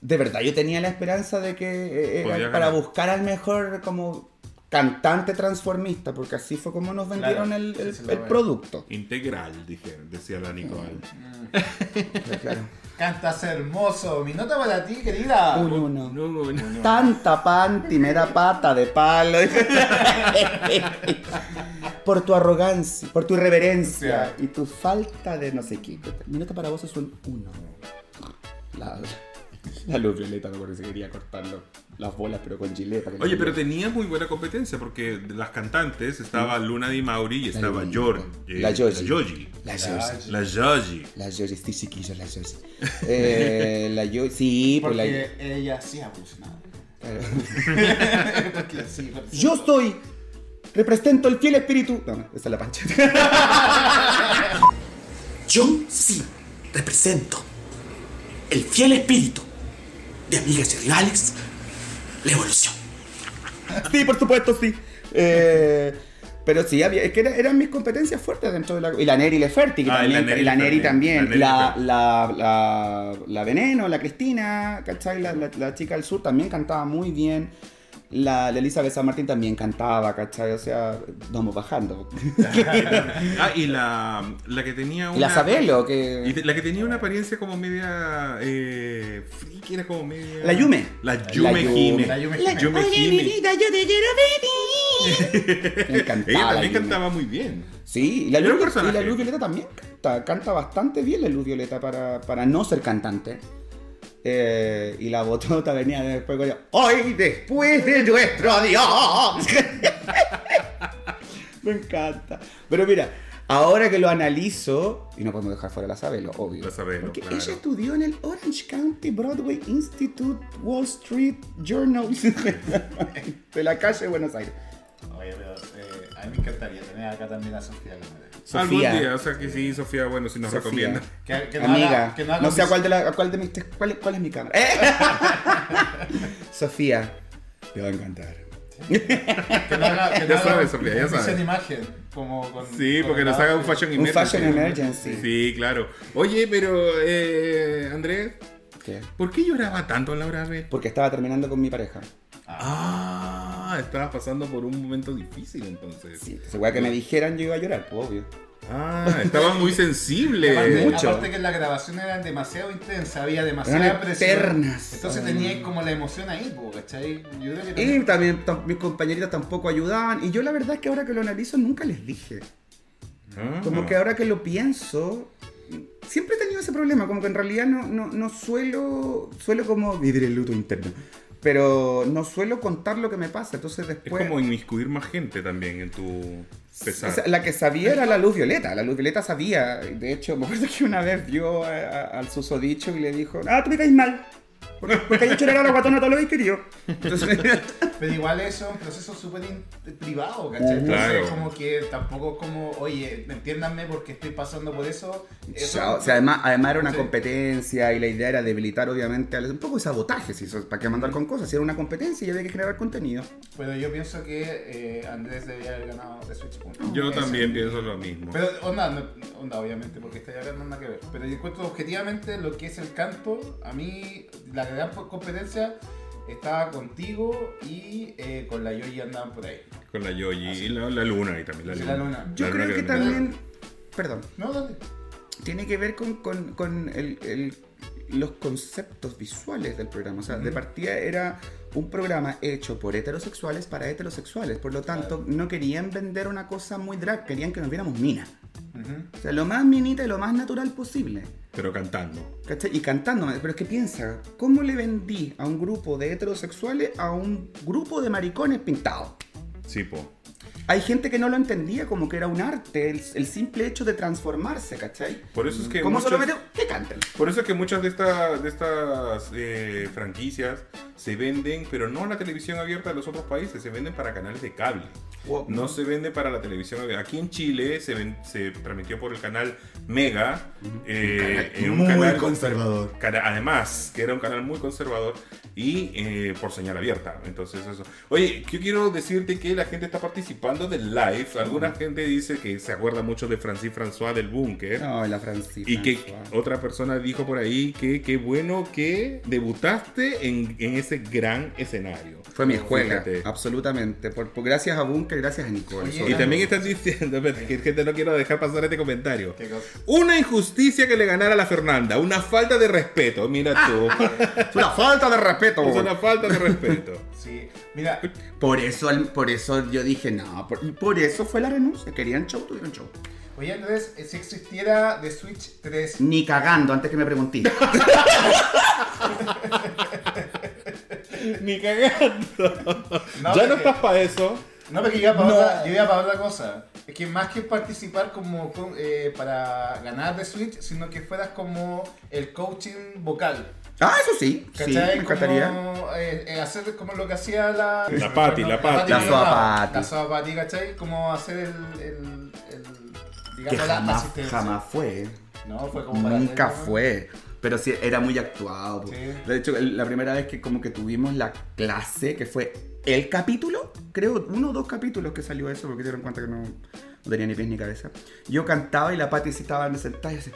De verdad, yo tenía la esperanza de que eh, era Podía para ganar. buscar al mejor como cantante transformista, porque así fue como nos vendieron Claro, el, producto. Integral, dije, decía la Nicole. Claro. Cantas hermoso. Mi nota para ti, querida. Un uno. No, no, no. Tanta panty me da pata de palo. por tu arrogancia, por tu irreverencia y tu falta de no sé qué. Mi nota para vos es un uno. La, la luz violeta me acuerdo que quería cortar las bolas, pero con gileta. Oye, pero tenía muy buena competencia porque de las cantantes estaba Luna Di Mauri y estaba Luna. La Yogi. La Yogi. La Josie. La Yogi. La Josie, estoy chiquillo, la Josie. Eh, la Josie, sí, pues la... Porque ella sí ha. Porque sí. Yo soy, represento el fiel espíritu. No, no, esa es la pancha. Yo sí represento el fiel espíritu de amigas y rivales, la evolución. Sí, por supuesto, sí. Eh, pero sí, había, es que era- eran mis competencias fuertes dentro de la... Y la Neri Leferti, que Ah, y la también, Neri y la Neri Leferti, también. la La, la, la, la Veneno, la Cristina, ¿cachai? La, la- la chica del sur también cantaba muy bien. La, la Elizabeth San Martín también cantaba, ¿cachai? O sea, vamos bajando. Ah, y la, la que tenía una. La Sabelo, que... la que tenía una apariencia como media. Eh, friki, era como media. La Yume. La Yume Yume. Hime. La Yume La Hime. Yume Hime. yo te quiero. Me encantaba. Ella la también cantaba muy bien. Sí, y la, luz, la Luz Violeta también canta, canta bastante bien la Luz Violeta para, para no ser cantante. Eh, y la botota venía después con ¡Hoy después de nuestro adiós! Me encanta. Pero mira, ahora que lo analizo, y no podemos dejar fuera la Sabelo, obvio. La Sabelo, Porque claro. ella estudió en el Orange County Broadway Institute Wall Street Journal de la calle de Buenos Aires. Oye, pero eh, a mí me encantaría tener acá también a Sofía Gómez. Algún Sofía. día, o sea que sí, Sofía, bueno, si nos Sofía. recomienda. Que, que no Amiga, haga- que no haga no sé a cuál de, la, a cuál de mis cuál, cuál es mi cámara. Sofía, te va a encantar. Que no haga, que no Ya sabes, Sofía, ya un sabes. imagen. Como con, Sí, con porque nos haga un fashion Un emergency. fashion emergency. Sí, claro. Oye, pero, eh, Andrés, ¿Qué? ¿por qué lloraba tanto Laura Bell? Porque estaba terminando con mi pareja. Ah, estabas pasando por un momento difícil entonces. Sí, se que me dijeran yo iba a llorar, pues obvio. Ah, estaba muy sensible. Aparte, mucho. aparte que la grabación era demasiado intensa, había demasiada Eran presión. eternas. Entonces Ay. tenía como la emoción ahí, ¿cachai? Yo creo que Y también- también tam- mis compañeritas tampoco ayudaban. Y yo la verdad es que ahora que lo analizo nunca les dije. Ah. Como que ahora que lo pienso, siempre he tenido ese problema, como que en realidad no, no, no suelo, suelo como vivir el luto interno, pero no suelo contar lo que me pasa, entonces Es después... como inmiscuir más gente también en tu pesar. O sea, la que sabía era la luz violeta, la luz violeta sabía, de hecho me acuerdo que una vez vio a- a- al susodicho y le dijo, ah, tú me caes mal, porque, hay hecho llorar a la guatona todo lo que he querido. Entonces, Pero igual eso es un proceso súper privado, ¿cachai? Entonces Claro. como que tampoco como, oye, entiéndanme porque estoy pasando por eso. Eso- o sea, además, además era una Sí. competencia y la idea era debilitar obviamente al- un poco de sabotaje, si eso, ¿para qué mandar con cosas? Si era una competencia y había que generar contenido. Pero yo pienso que eh, Andrés debía haber ganado de Switch 1. Yo Eso. también pienso lo mismo. Pero onda, no- onda obviamente, porque estoy hablando nada que ver. Pero yo encuentro objetivamente lo que es el canto, a mí la gran competencia estaba contigo y eh, con la Yoyi andaban por ahí. Con la Yoyi y la, la luna y también la luna. la luna. Yo La creo luna que también- también, perdón, No, dale. tiene que ver con, con- con el- el- los conceptos visuales del programa. O sea, de partida era un programa hecho por heterosexuales para heterosexuales. Por lo tanto, no querían vender una cosa muy drag, querían que nos viéramos mina. Ujú. O sea, lo más minita y lo más natural posible. Pero cantando. ¿Cachai? Y cantando. Pero es que piensa, ¿cómo le vendí a un grupo de heterosexuales a un grupo de maricones pintados? Sí, po. Hay gente que no lo entendía como que era un arte, el, el simple hecho de transformarse, ¿cachai? Por eso es que ¿Cómo muchos- metió? Que canten. Por eso es que muchas de, estas de estas eh, franquicias se venden, pero no en la televisión abierta de los otros países, se venden para canales de cable. Wow. No se vende para la televisión abierta. Aquí en Chile se, ven- se transmitió por el canal Mega. eh, en un Muy canal- conservador. Cara- Además, que era un canal muy conservador y eh, por señal abierta. Entonces, eso. Oye, yo quiero decirte que la gente está participando del live. Alguna gente dice que se acuerda mucho de Francis François del Búnker. No, la Francisca. Y que otra persona dijo por ahí que qué bueno que debutaste en, en ese gran escenario. Fue mi escuela, Fíjate. absolutamente. Por, por- gracias a Bunker, gracias a Nicole. Oye, Y también están diciendo, que gente no quiero dejar pasar este comentario. Una injusticia que le ganara a la Fernanda, una falta de respeto, mira tú. Es una falta de respeto. Es una falta de respeto. Sí. Mira, Por eso, por eso yo dije, no, por, y por eso fue la renuncia. Querían show, tuvieron show. oye Andrés, eh, si existiera The Switch 3, Ni cagando antes que me pregunté. Ni cagando. No, ya no estás para eso. No, porque yo iba para, No. otra, yo iba para otra cosa. Es que más que participar como eh, para ganar de Switch, sino que fueras como el coaching vocal. Ah, eso sí. Sí, ¿Cachai? me encantaría. Como eh, eh, hacer como lo que hacía la... La Pati, la Pati. La Pati. Soapati. La Soapati, ¿cachai? Como hacer el... el, el Que digamos, la jamás, asistencia. jamás fue. No, fue como para Nunca fue. Pero sí, era muy actuado. Sí. De hecho, la primera vez que como que tuvimos la clase, que fue el capítulo, creo, uno o dos capítulos que salió eso, porque se dieron cuenta que no, no tenía ni pies ni cabeza. Yo cantaba y la Pati sí estaba sentada y. Así,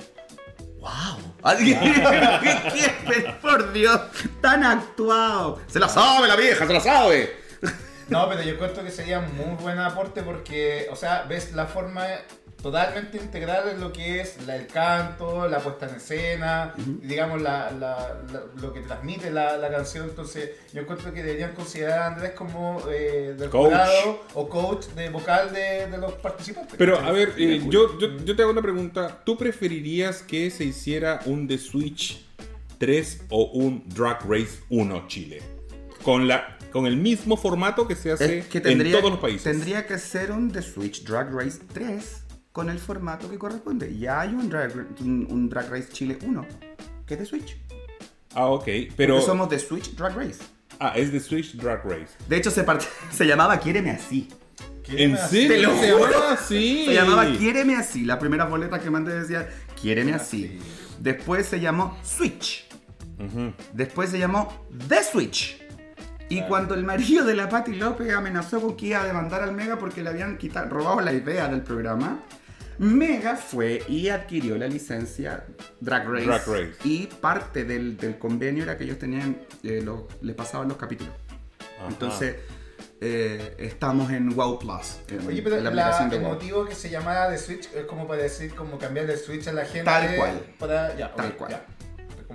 ¿qué- por Dios, tan actuado. Se la sabe la vieja, se la sabe. No, pero yo encuentro que sería muy buen aporte porque, o sea, ves la forma totalmente integral en lo que es la- el canto, la puesta en escena, digamos, la, la- la- lo que transmite la, la canción. Entonces, yo encuentro que deberían considerar a Andrés como eh, del Coach. jurado o coach de vocal de, de los participantes. Pero a ver, eh, yo, yo, yo te hago una pregunta. ¿Tú preferirías que se hiciera un The Switch 3 o un Drag Race 1 Chile? Con, la, con el mismo formato que se hace Es que tendría, en todos los países. Tendría que ser un The Switch Drag Race 3 con el formato que corresponde. Ya hay un Drag, un, un Drag Race Chile 1, que es The Switch. Ah, ok. Pero. Porque somos The Switch Drag Race. Ah, es The Switch Drag Race. De hecho, se, part- se llamaba Quiéreme Así. ¿En serio? Te lo ¿Se juro. llamaba así? Se llamaba Quiéreme Así. La primera boleta que mandé decía Quiéreme Así. Después se llamó Switch. Después se llamó The Switch. Y cuando el marido de la Patti López amenazó con que iba a demandar al Mega porque le habían quitado, robado la idea del programa, Mega fue y adquirió la licencia Drag Race. Drag Race. Y parte del, del convenio era que ellos tenían, eh, les pasaban los capítulos. Ajá. Entonces, eh, estamos en WoW Plus. en- Oye, pero en la la- aplicación de el WoW. motivo que se llamara de Switch es como para decir, como cambiar de Switch a la gente. Tal cual. Para, ya, Tal cual. ya.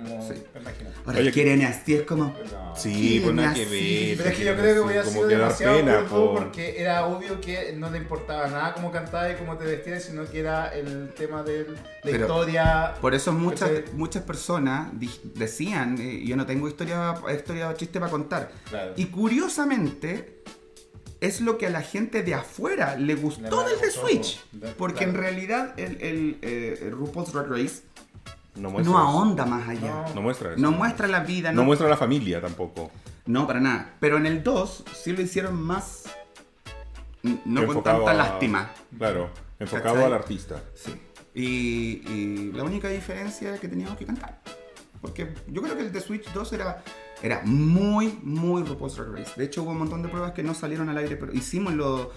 Como, Sí. me imagino. Ahora, Oye, quieren así, es como... No. Sí, pues nada que ver. Pero es que yo creo que voy a dar demasiado pena, porque era obvio que no le importaba nada cómo cantaba y cómo te vestías, sino que era el tema de la Pero historia. Por eso muchas, muchas personas decían, eh, yo no tengo historia, historia chiste para contar. Claro. Y curiosamente, es lo que a la gente de afuera le gustó Le del The gustó, Switch. Porque claro. en realidad el, el, eh, el RuPaul's Drag Race No muestra, no eso. ahonda más allá. No muestra eso. No muestra la vida, No no, muestra la familia tampoco. no, para nada. Pero en el 2 sí lo hicieron más... No con tanta a- lástima. Claro, enfocado ¿Cachai? al artista. Sí. Y, y la única diferencia es que teníamos que cantar. Porque yo creo que el de Switch 2 era, era muy, muy RuPaul's Drag Race. De hecho, hubo un montón de pruebas que no salieron al aire, pero hicimos los...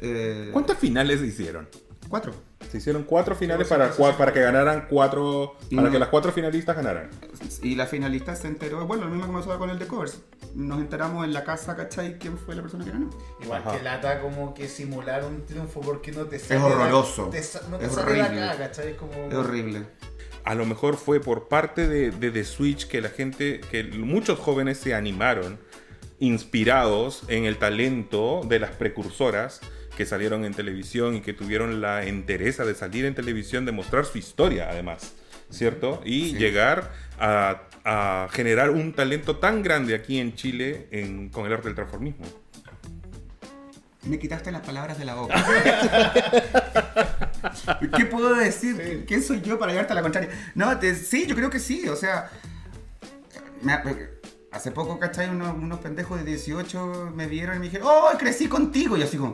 Eh, ¿Cuántas finales hicieron? Cuatro. Se hicieron cuatro finales para, cua- para que ganaran cuatro. Y Para no- que las cuatro finalistas ganaran. Y la finalista se enteró, bueno, lo mismo que me pasó con el de covers. Nos enteramos en la casa, ¿cachai? ¿Quién fue la persona que ganó? Igual Ajá. que lata como que simular un triunfo porque no te sale. horroroso. la- te sa- no te Es sale de horrible. acá, ¿cachai? Es como. Es horrible. A lo mejor fue por parte de, de The Switch que la gente, que muchos jóvenes se animaron, inspirados en el talento de las precursoras que salieron en televisión y que tuvieron la entereza de salir en televisión, de mostrar su historia además, ¿cierto? Y Sí. llegar a, a generar un talento tan grande aquí en Chile en- con el arte del transformismo. Me quitaste las palabras de la boca. ¿Qué puedo decir? Sí. ¿Quién soy yo para llevarte a la contraria? No, te- sí, yo creo que sí. O sea, me- hace poco, ¿cachai? Unos, unos pendejos de 18 me vieron y me dijeron, ¡Oh, crecí contigo! Y yo así como,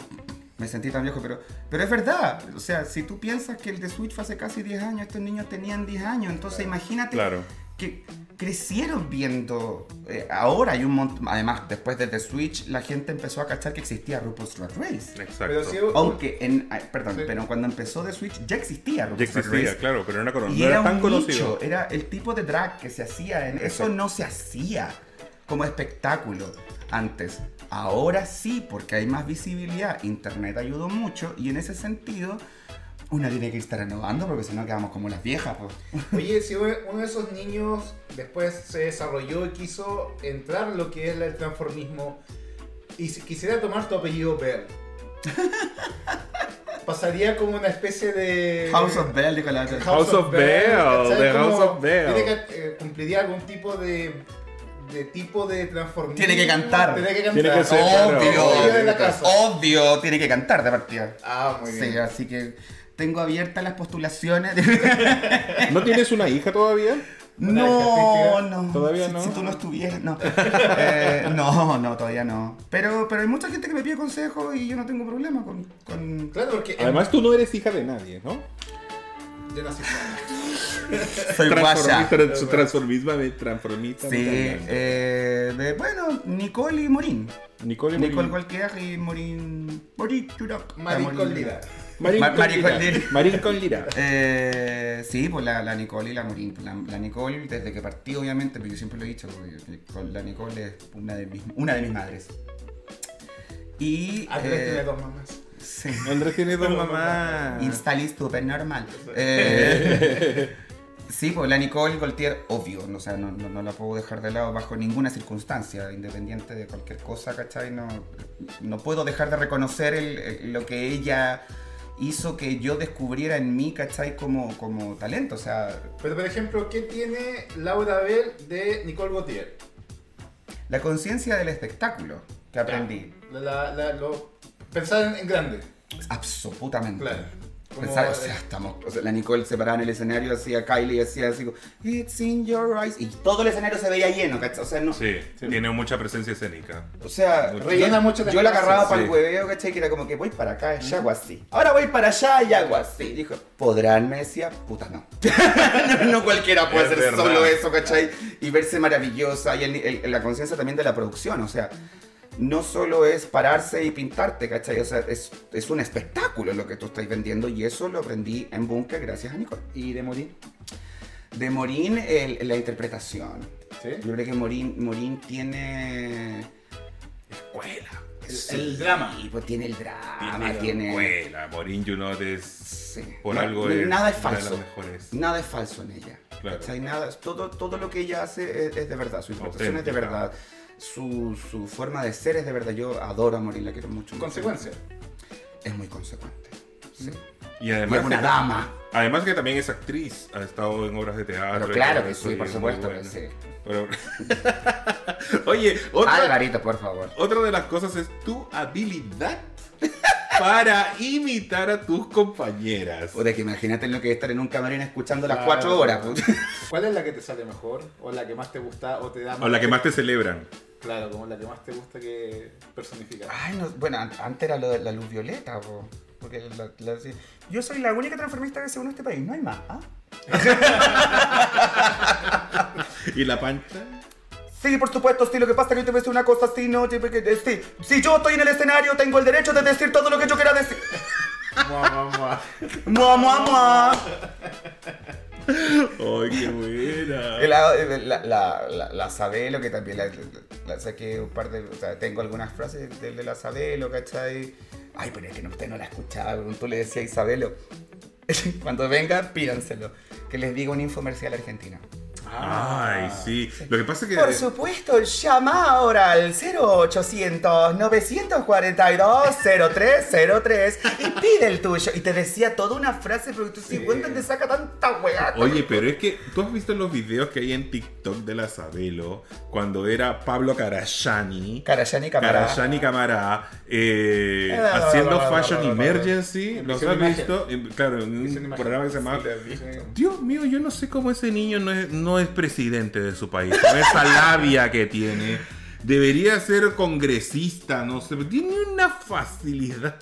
me sentí tan viejo, pero, pero es verdad. O sea, si tú piensas que el de Switch fue hace casi 10 años, estos niños tenían 10 años. Entonces, imagínate Claro. que crecieron viendo. eh, ahora hay un montón. Además, después de The Switch, la gente empezó a cachar que existía RuPaul's Drag Race. Exacto. Pero si Aunque, en, ay, perdón, Sí. pero cuando empezó The Switch ya existía ya RuPaul's Drag existía, Race. claro, pero no era, Y no era era tan un conocido. nicho, era el tipo de drag que se hacía. En, eso no se hacía como espectáculo antes. Ahora sí, porque hay más visibilidad. Internet ayudó mucho y en ese sentido, una tiene que estar renovando porque si no quedamos como las viejas. pues. Oye, si uno de esos niños después se desarrolló y quiso entrar en lo que es el transformismo y si quisiera tomar tu apellido Bell, pasaría como una especie de... House of Bell, dijo la House of Bell, de House of Bell. Tiene que, eh, cumpliría algún tipo de, de tipo de transformismo. Tiene que cantar. Tiene que cantar. Tiene que ser, claro, Obvio, de la casa. obvio, tiene que cantar de partida. Ah, muy bien. Sí, así que tengo abiertas las postulaciones. ¿No tienes una hija todavía? No, no. ¿Todavía no? Si, tú no estuvieras, no. Eh, no, no, todavía no. Pero, pero hay mucha gente que me pide consejos y yo no tengo problema con. con- Claro, porque en- Además, tú no eres hija de nadie, ¿no? yo nací solo. Soy. Transformista, su transformismo, transformista. Sí, eh, de, bueno, Nicole y Morín. Nicole y Nicole Morín. Gualquier y Morín. Morín Turok. Con Lira. Marín Ma- con Marín con Lira. Lira. Marín con Lira. Eh, sí, pues la, la Nicole y la Morín. La, la Nicole, desde que partí, obviamente, pero yo siempre lo he dicho, porque Nicole- la Nicole es una de mis, una de mis madres. Y. Andrés eh, tiene dos mamás. Sí. Andrés tiene dos mamás. Instali súper normal. Eh, sí, pues la Nicole Gaultier, obvio, no, o sea, no, no- no la puedo dejar de lado bajo ninguna circunstancia, independiente de cualquier cosa, ¿cachai? No, no puedo dejar de reconocer el- el- lo que ella hizo que yo descubriera en mí, ¿cachai? Como, como talento, o sea, Pero por ejemplo, ¿qué tiene Laura Bell de Nicole Gautier? la conciencia del espectáculo que aprendí. La, la- la- lo- pensar en, en grande. Absolutamente. Claro. O sea, estamos, o sea, la Nicole se paraba en el escenario, hacía Kylie y hacía así, It's in your eyes. Y todo el escenario se veía lleno, ¿cachai? O sea, no. Sí, tiene mucha presencia escénica. O sea, Rellena yo- mucho Yo la agarraba para sí. el hueveo, ¿cachai? Que era como que voy para acá y hago así. Ahora voy para allá y hago así. Dijo, ¿podrán? Me decía, puta, no. no, no cualquiera puede Es hacer verdad. solo eso, ¿cachai? Y verse maravillosa. Y el- el- la conciencia también de la producción, o sea. No solo es pararse y pintarte, ¿cachai? O sea, es, es un espectáculo lo que tú estás vendiendo y eso lo aprendí en Bunker gracias a Nicole. ¿Y de morir? De Morín, el- la interpretación. ¿Sí? Yo creo que Morín, Morín tiene escuela. El- el drama. Y pues tiene el drama, Tiene, tiene... escuela. Morín Junot es. Sí. Por No- algo es. Nada es una de falso. las mejores. Nada es falso en ella. Claro. ¿cachai? Nada, todo, todo lo que ella hace es, es de verdad. Su interpretación es de Auténtica. verdad. Su, su forma de ser es de verdad. Yo adoro a Morín, la quiero mucho. mucho. Consecuencia. Es muy consecuente. Sí. Y Y además. es una que- dama. Además que también es actriz, ha estado en obras de teatro. Pero y claro que sí, y por supuesto que sí. Pero- Oye, otra, Alvarito, por favor. otra de las cosas es tu habilidad para imitar a tus compañeras. Puta, que imagínate lo que es estar en un camarín escuchando las Claro. cuatro horas. ¿Cuál es la que te sale mejor? ¿O la que más te gusta o te da O la que más te celebran. Claro, como la que más te gusta que personificar. Ay, no, bueno, an- antes era lo de la luz violeta, po, porque la- yo soy la única transformista que se une a este país, no hay más. ¿ah? ¿Y la pancha? Sí, por supuesto, sí, lo que pasa es que yo te voy a decir una cosa así, no, sí, porque, eh, sí, si yo estoy en el escenario, tengo el derecho de decir todo lo que yo quiera decir. Mua, mua, mua. Mua, mua, mua. ¡Ay, qué buena! La, la, la, la, Sabelo, que también la, saqué un par de. O sea, tengo algunas frases de, de la Sabelo, ¿cachai? Ay, pero es que usted no la escuchaba, tú le decías a Isabelo. Cuando venga, pídanselo. Que les diga un infomercial argentino. Ay, sí. Lo que pasa es que. Por supuesto, llama ahora al 0800 942 0303 y pide el tuyo. Y te decía toda una frase, pero tú sí, ¿cuánto te saca tanta weá? Oye, pero es que tú has visto los videos que hay en TikTok de la Sabelo cuando era Pablo Carayani. Carayani Camará. Carayani Camará eh, Eh, bla, haciendo bla, Fashion. Emergency. ¿Los has visto? Claro, en un programa que se llama. Sí. Dios mío, yo no sé cómo ese niño no es, no es presidente de su país. Esa labia que tiene. Debería ser congresista, no sé. Tiene una facilidad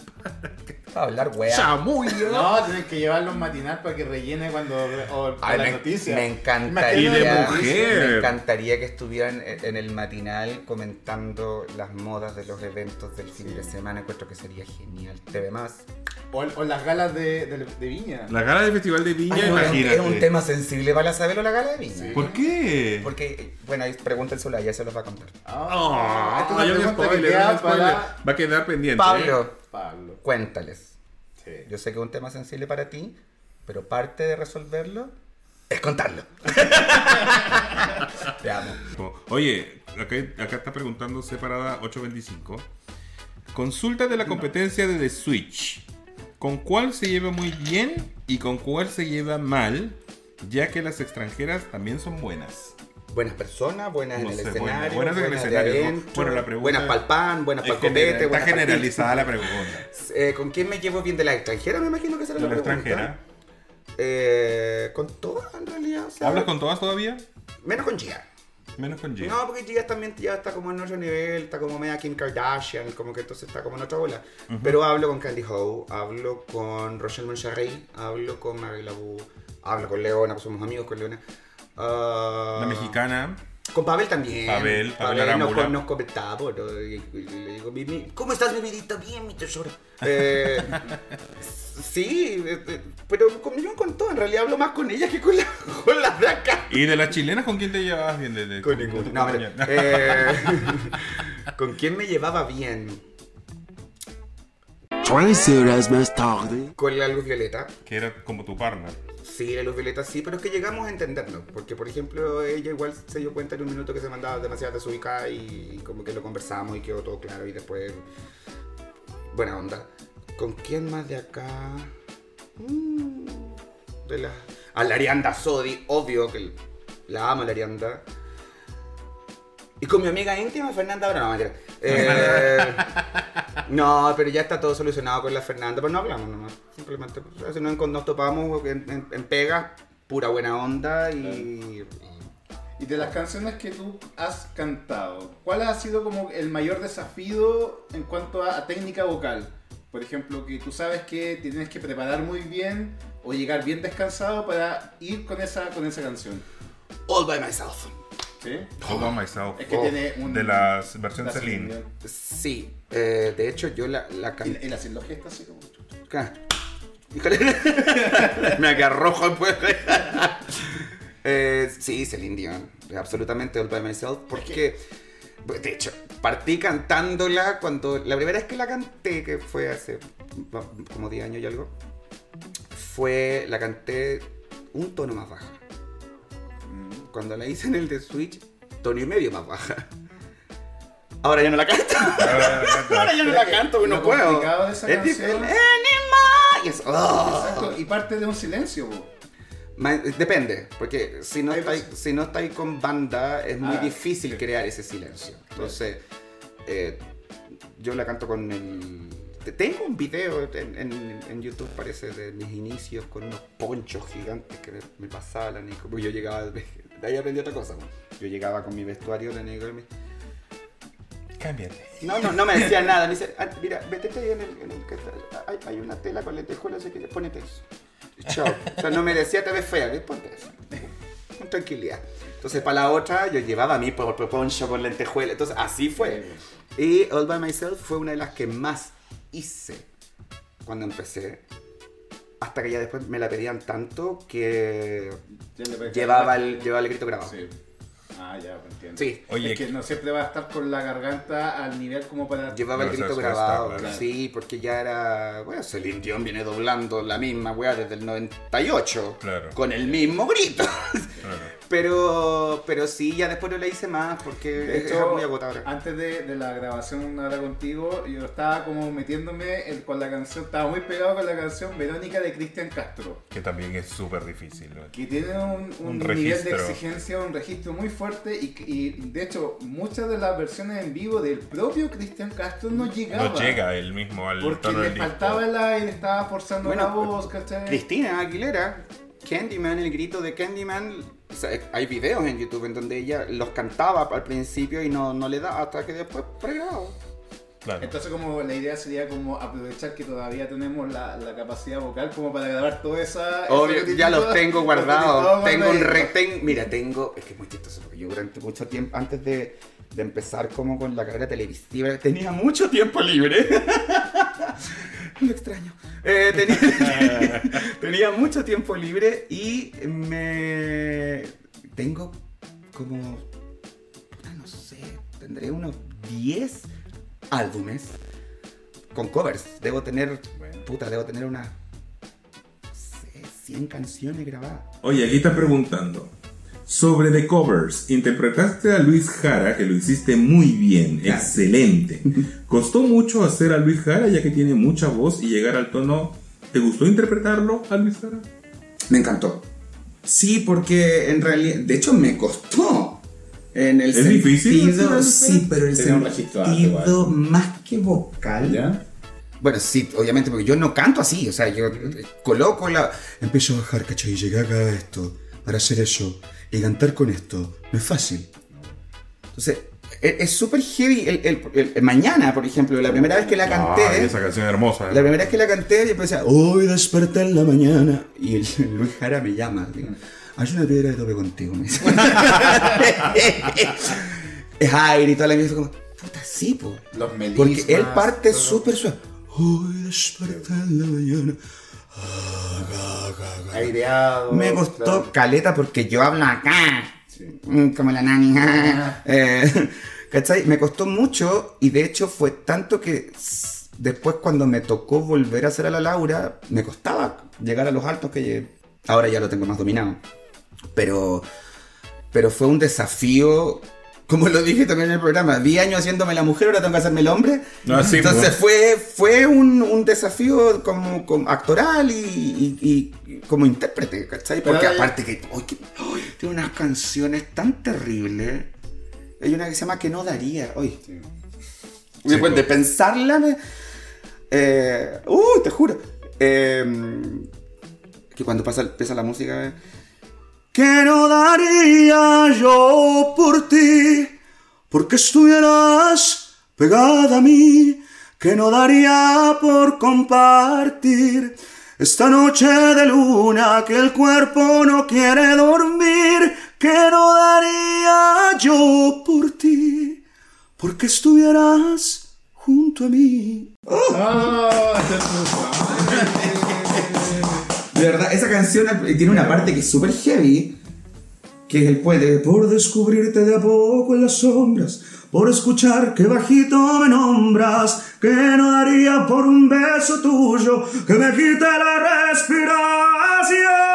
Para hablar weá. chamuyo. No, tienes que llevarlo en matinal para que rellene cuando o, Ay, la me, noticia. me encantaría. Y de mujer. Me encantaría que estuvieran en en el matinal comentando las modas de los eventos del fin de semana. Encuentro que sería genial. TV más. O, o las galas de, de, de Viña. La gala del Festival de Viña, Ay, un, imagínate. es un tema sensible para saberlo la gala de Viña. ¿Por qué? Porque, bueno, ahí pregúntenselo a ella, se los va a contar. Ah, esta Ah, es una que spoiler, queda spoiler. para Va a quedar pendiente. ¿eh? Pablo, Pablo. cuéntales. Sí. Yo sé que es un tema sensible para ti, pero parte de resolverlo es contarlo. Te amo. Oye, acá, acá está preguntando separada 825. Consulta de la competencia de The Switch. ¿Con cuál se lleva muy bien y con cuál se lleva mal? Ya que las extranjeras también son buenas. Buenas personas, buenas No en el sé, escenario, buenas- buenas en el escenario. adentro, Bueno, la pregunta buenas para el pan, buenas para el copete, está generalizada la pregunta. Eh, ¿Con quién me llevo bien de la extranjera? Me imagino que será ¿De la la pregunta. extranjera? Eh, con todas, en realidad. o sea, ¿Hablas con todas todavía? Menos con Gia. Menos con G. No, porque Gia también ya está como en otro nivel, está como media Kim Kardashian, como que entonces está como en otra bola. Pero hablo con Candy Ho, hablo con Rochelle Moncharrey, hablo con Marie Labu, hablo con Leona, pues somos amigos con Leona. Ah, La mexicana. Con Pavel también. Pavel, Pavel nos, nos comentamos, ¿no? Y- y le digo, "Mi- mi- ¿cómo estás, mi vidita? Bien, mi tesoro. Eh, sí, eh, eh, pero con, yo con todo, en realidad hablo más con ella que con, la- con las de acá. ¿Y de las chilenas con quién te llevabas bien? De, de- Con ninguna. No, pero, eh, ¿Con quién me llevaba bien? Tres horas más tarde. Con la luz violeta. Que era como tu partner. Sí, la luz violeta sí, pero es que llegamos a entendernos. Porque, por ejemplo, ella igual se dio cuenta en un minuto que se mandaba demasiado desubicada y como que lo conversamos y quedó todo claro y después. Buena onda. ¿Con quién más de acá? Mm, de la. A la Arianda Sodi, obvio que la amo a la Arianda. Y con mi amiga íntima, Fernanda, ahora no. Eh, no, pero ya está todo solucionado con la Fernanda, pero no hablamos nomás. Simplemente, si nos, topamos en, en, en pega, pura buena onda y. Y de las canciones que tú has cantado, ¿cuál ha sido como el mayor desafío en cuanto a, a técnica vocal? Por ejemplo, que tú sabes que te tienes que preparar muy bien o llegar bien descansado para ir con esa, con esa canción. All by myself. ¿Sí? All by myself. Es que Oh, tiene un... de las versiones la Celine. Celine Sí, eh, de hecho yo la, la canté. Y, y la gestos así como... Acá. Híjole. Me agarrojo pues. eh, sí, Celine Dion. Absolutamente All By Myself. Porque, de hecho, partí cantándola cuando... La primera vez que la canté, que fue hace como 10 años y algo, fue... La canté un tono más baja. Cuando la hice en el de Switch, tono y medio más baja. Ahora ya no la canto. Ahora ya no la canto, no puedo. complicado de esa Es canción- es- oh. Exacto, y parte de un silencio. Depende, porque si no, estáis, veces- si no estáis con banda es muy Ah, difícil sí. crear ese silencio. Entonces, eh, yo la canto con el... te- Tengo un video en, en- en YouTube, parece, de mis inicios con unos ponchos gigantes que me, me pasaban y como yo llegaba... De ahí aprendí otra cosa. Yo llegaba con mi vestuario, la negra, y me- Cámbiate. no, no, no me decía nada. Me dice, "Ah, mira, métete ahí en el, en hay, hay una tela con lentejuelas, así que ponete eso. Chao. O sea, no me decía, te ves fea, ¿qué? ponte eso. Con tranquilidad. Entonces, para la otra, yo llevaba mi po- po- poncho con lentejuelas. Entonces, así fue. Y All By Myself fue una de las que más hice cuando empecé. Hasta que ya después me la pedían tanto que llevaba el, llevaba el grito grabado. Sí. Ah, ya, entiendo. Sí. Oye, es que no siempre va a estar con la garganta al nivel como para... Llevaba el grito grabado, claro. sí, porque ya era. Bueno, Celine Dion viene doblando la misma weá desde el 98. Claro. Con el mismo grito. Claro. Pero, pero sí, ya después no la hice más porque De es, muy agotadora. antes de, de la grabación ahora contigo, yo estaba como metiéndome el- con la canción, estaba muy pegado con la canción Verónica de Cristian Castro, Que también es súper difícil. ¿no? que tiene un, un Un nivel de exigencia, un registro muy fuerte y, y de hecho muchas de las versiones en vivo del propio Cristian Castro no llegaban. No llega él mismo al Porque tono le del disco. faltaba el aire, estaba forzando Bueno, la voz, ¿cachai? Cristina Aguilera, Candyman, el grito de Candyman. O sea, hay videos en YouTube en donde ella los cantaba al principio y no, no le da hasta que después pregrabó. Claro. Entonces como la idea sería como aprovechar que todavía tenemos la, la capacidad vocal como para grabar toda esa... Obvio, ya los tengo guardados. Tengo un re- ten- Mira, tengo. Es que es muy chistoso porque yo durante mucho tiempo, antes de, de empezar como con la carrera televisiva, tenía mucho tiempo libre. Lo extraño. Eh, tenía, tenía mucho tiempo libre y me. Tengo como. No sé, tendré unos 10 álbumes con covers. Debo tener. Puta, debo tener unas. no sé, 100 canciones grabadas. Oye, aquí está preguntando. Sobre The Covers, interpretaste a Luis Jara, que lo hiciste muy bien, excelente. ¿Costó mucho hacer a Luis Jara, ya que tiene mucha voz y llegar al tono? ¿Te gustó interpretarlo a Luis Jara? Me encantó. Sí, porque en realidad, de hecho me costó. En el ¿Es difícil sentido, algo? sí, pero el sentido más que vocal. ¿Ya? Bueno, sí, obviamente, porque yo no canto así, o sea, yo coloco la... Empiezo a bajar, ¿cachai? Y llegué acá a esto, para hacer eso, y cantar con esto, no es fácil. Entonces, es súper heavy. El, el- el- el mañana, por ejemplo, la primera vez que la canté... Ay, esa canción hermosa. La primera vez que la canté, yo empecé, hoy desperté en la mañana. Y el, Luis Jara me llama. digo, Hay una piedra de tope contigo, me dice. es aire y toda la mierda. como, puta, sí, po. Los melismas, Porque él parte súper suave. Hoy desperté en la mañana. Aireado. Me costó claro. caleta porque yo hablo acá. Mm, Como la nani. Eh, ¿Cachai? Me costó mucho y de hecho fue tanto que después cuando me tocó volver a hacer a la Laura, me costaba llegar a los altos que. Ahora ya lo tengo más dominado. Pero, pero fue un desafío, como lo dije también en el programa, 10 años haciéndome la mujer, ahora tengo que hacerme el hombre. Ah, sí, Entonces pues. fue, fue un, un desafío como, como actoral y, y- y como intérprete, ¿cachai? Porque aparte que, ay, tiene unas canciones tan terribles. Hay una que se llama Que no daría. Hoy. Después de pensarla, me- eh, uh, te juro. Eh, que cuando pasa, empieza la música. eh, que no daría yo por ti, porque estuvieras pegada a mí, que no daría por compartir esta noche de luna que el cuerpo no quiere dormir, que no daría yo por ti, porque estuvieras junto a mí. Ah, De verdad, esa canción tiene una parte que es súper heavy, que es el puede por descubrirte de a poco en las sombras, por escuchar que bajito me nombras, que no daría por un beso tuyo que me quite la respiración.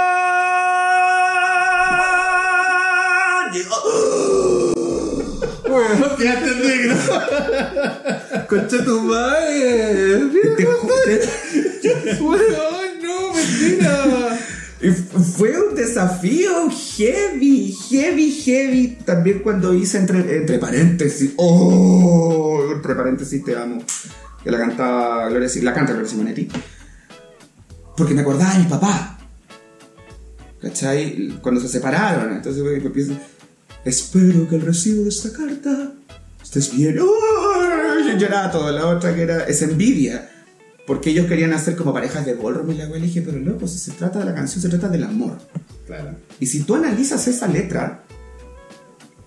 bueno, ya entendí. ¿no? Concha tu madre. Te mentira. Y Fue un desafío heavy, heavy, heavy. También cuando hice entre, entre paréntesis. ¡Oh! Entre paréntesis te amo. Que la canta Gloria, la canta Gloria Simonetti. Porque me acordaba de mi papá. ¿Cachai? Cuando se separaron. Entonces me empieza. Espero que al recibo de esta carta estés bien. ¡Oh! Yo lloraba todo. La otra que era. Es envidia. Porque ellos querían hacer como parejas de ballroom y la abuela dije, pero loco, si se trata de la canción, se trata del amor. Claro. Y si tú analizas esa letra,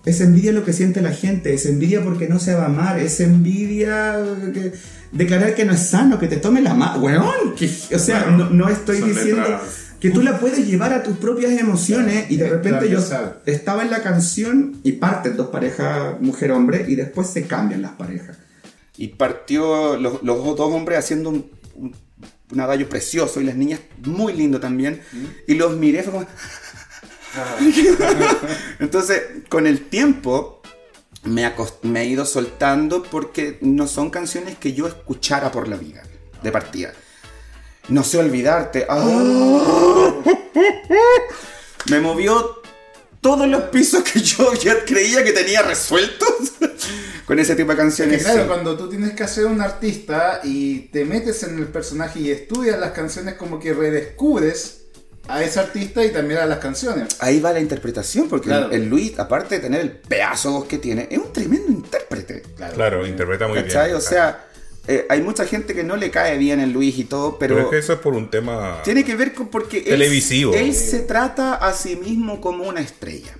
es envidia lo que siente la gente, es envidia porque no se va a amar, es envidia que- declarar que no es sano, que te tome la mano. Weón, que- o sea, Bueno, no, no estoy diciendo letras- que tú la puedes llevar a tus propias emociones y de repente yo estaba en la canción y parten dos parejas mujer-hombre y después se cambian las parejas. Y partió los, los dos hombres haciendo un, un, un adagio precioso y las niñas muy lindo también. Y los miré, fue como... Entonces, con el tiempo me, me he ido soltando porque no son canciones que yo escuchara por la vida, de partida. No sé olvidarte. ¡Ah! Me movió todos los pisos que yo ya creía que tenía resueltos con ese tipo de canciones. claro, sí. cuando tú tienes que hacer un artista y te metes en el personaje y estudias las canciones, como que redescubres a ese artista y también a las canciones. Ahí va la interpretación, porque Claro. el, el Luis, aparte de tener el pedazo de voz que tiene, es un tremendo intérprete. Claro, interpreta muy ¿Cachai? bien. O sea, eh, hay mucha gente que no le cae bien el Luis y todo, pero, pero, es que eso es por un tema. tiene que ver con porque él- Televisivo. Él, se trata a sí mismo como una estrella.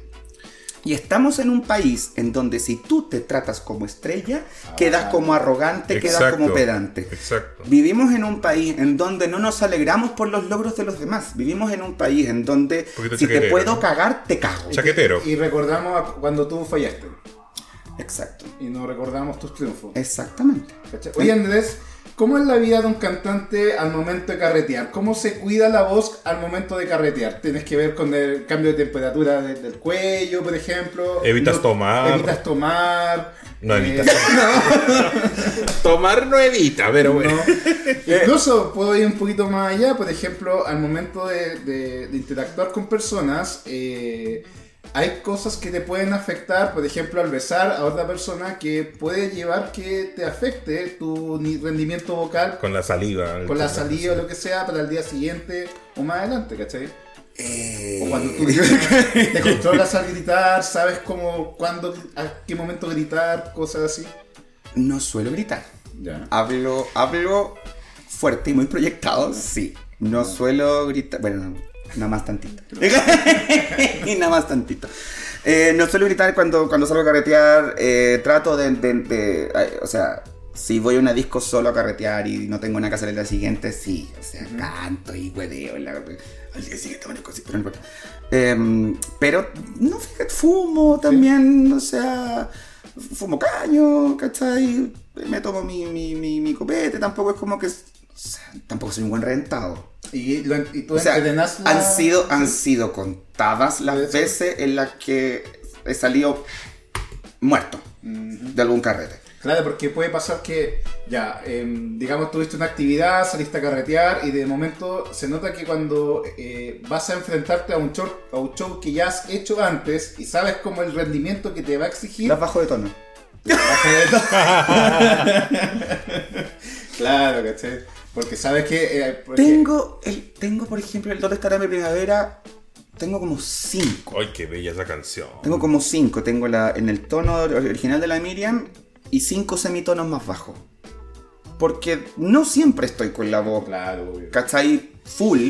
Y estamos en un país en donde si tú te tratas como estrella, quedas como arrogante, quedas Exacto, como pedante. Exacto. Vivimos en un país en donde no nos alegramos por los logros de los demás. Vivimos en un país en donde si te puedo ¿no? cagar, te cago. Chaquetero. Y recordamos a cuando tú fallaste. Exacto. Y no recordamos tus triunfos. Exactamente. ¿Cachai? Oye Andrés, ¿cómo es la vida de un cantante al momento de carretear? ¿Cómo se cuida la voz al momento de carretear? ¿Tienes que ver con el cambio de temperatura de- del cuello, por ejemplo? Evitas tomar. Evitas tomar. No eh, evitas. Tomar no evita, pero bueno. no. Incluso puedo ir un poquito más allá, por ejemplo, al momento de, de- de interactuar con personas, eh, hay cosas que te pueden afectar, por ejemplo, al besar a otra persona que puede llevar que te afecte tu rendimiento vocal Con la saliva. con la salida o lo que sea para el día siguiente o más adelante, ¿cachai? Eh, O cuando tú te controlas al gritar, sabes cómo, cuándo, a qué momento gritar, cosas así. No suelo gritar. Ya. Hablo, hablo fuerte y muy proyectado, sí. No suelo gritar. Bueno, nada más tantito. y nada más tantito. Eh, no suelo gritar cuando, cuando salgo a carretear. eh, trato de, de- de- O sea, si voy a una disco solo a carretear y no tengo una casa el día siguiente, sí. O sea, canto y hueveo. Al día siguiente, bueno, cosas, pero no importa. Em, pero, no, fíjate, fumo también, o sea, fumo caño, ¿cachai? Me tomo mi, mi, mi, mi copete, tampoco es como que. Tampoco soy un buen reventado. Y, lo- y tú O sea, la- han sido, han sido contadas las Eso. veces en las que he salido muerto de algún carrete. Claro, porque puede pasar que, ya, em, digamos, tuviste una actividad, saliste a carretear y de momento se nota que cuando eh, vas a enfrentarte a un, show, a un show que ya has hecho antes y sabes como el rendimiento que te va a exigir, Las bajo de tono. claro, ¿cachai? Porque sabes que... eh, porque- Tengo, el, tengo, por ejemplo, el ¿Dónde estará mi primavera? Tengo como cinco. Ay, qué bella esa canción. Tengo como cinco. Tengo la, en el tono original de la Miriam y cinco semitonos más bajos. Porque no siempre estoy con la voz, Claro, obvio. ¿cachai? Full.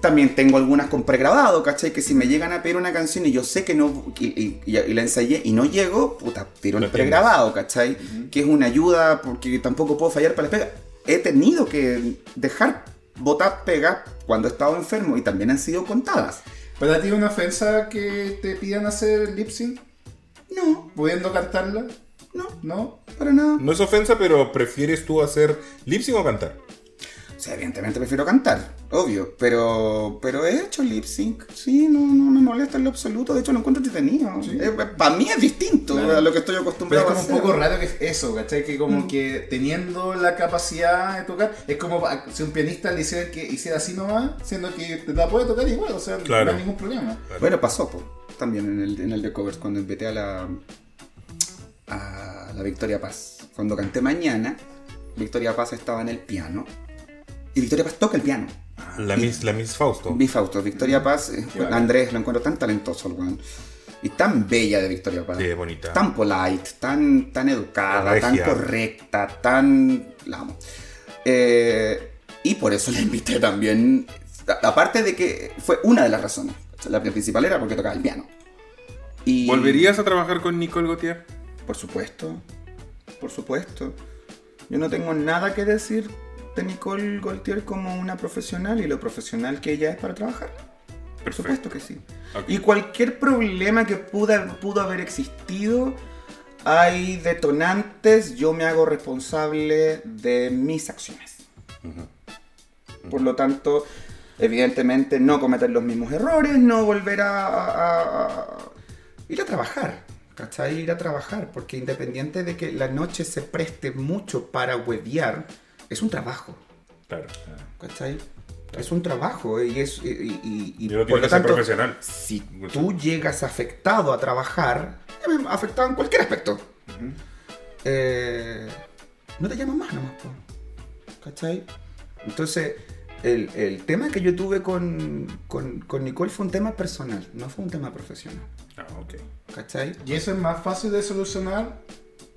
También tengo algunas con pregrabado, ¿cachai? Que si me llegan a pedir una canción y yo sé que no. y, y- y- y la ensayé y no llego, puta, tiro el pregrabado, ¿cachai? Que es una ayuda porque tampoco puedo fallar para la pega. He tenido que dejar botar pega cuando he estado enfermo y también han sido contadas. ¿Para ti es una ofensa que te pidan hacer lip sync? No, ¿Pudiendo cantarla? no, ¿No? para nada. No es ofensa, pero ¿prefieres tú hacer lip sync o cantar? O sea, evidentemente prefiero cantar, obvio, pero pero he hecho lip sync, sí, no, no me molesta en lo absoluto, de hecho lo encuentro entretenido. para mí es distinto Claro. a lo que estoy Pero es acostumbrado como a un poco raro que es eso, ¿cachai? Que como que teniendo la capacidad de tocar, es como si un pianista le hiciera que hiciera así nomás, siendo que te la puede tocar igual, o sea, Claro. no hay ningún problema. Bueno, pasó po, también en el, en el de covers cuando invité a la a la Victoria Paz. Cuando canté mañana, Victoria Paz estaba en el piano y Victoria Paz toca el piano. La Miss, la Miss Fausto. Vi Fausto, Victoria Paz, eh, bacán. Andrés lo encuentro tan talentoso, el weón. Y tan bella de Victoria Paz. Sí, bonita. Tan polite, tan, tan educada, Regia. tan correcta, tan. La amo. Eh, y por eso la invité también. Aparte de que fue una de las razones. La principal era porque tocaba el piano. Y, ¿Volverías a trabajar con Nicole Gautier? Por supuesto. Por supuesto. Yo no tengo nada que decir Nicole Gaultier como una profesional y lo profesional que ella es para trabajar. Por supuesto que sí. Y cualquier problema que pudo, pudo haber existido, hay detonantes, yo me hago responsable de mis acciones. Por lo tanto, Evidentemente no cometer los mismos errores, no volver a, a- a- ir a trabajar, ¿cachai? Ir a trabajar, porque independiente de que la noche se preste mucho para huevear, es un trabajo, Claro. ¿cachai? Es un trabajo y es y, y- y- Y por lo que ser tanto, profesional. si tú llegas afectado a trabajar, afectado en cualquier aspecto, eh, no te llaman más nomás, po. ¿cachai? Entonces, el, el tema que yo tuve con, con, con Nicole fue un tema personal, no fue un tema profesional, Ah, ok. ¿cachai? ¿Y eso es más fácil de solucionar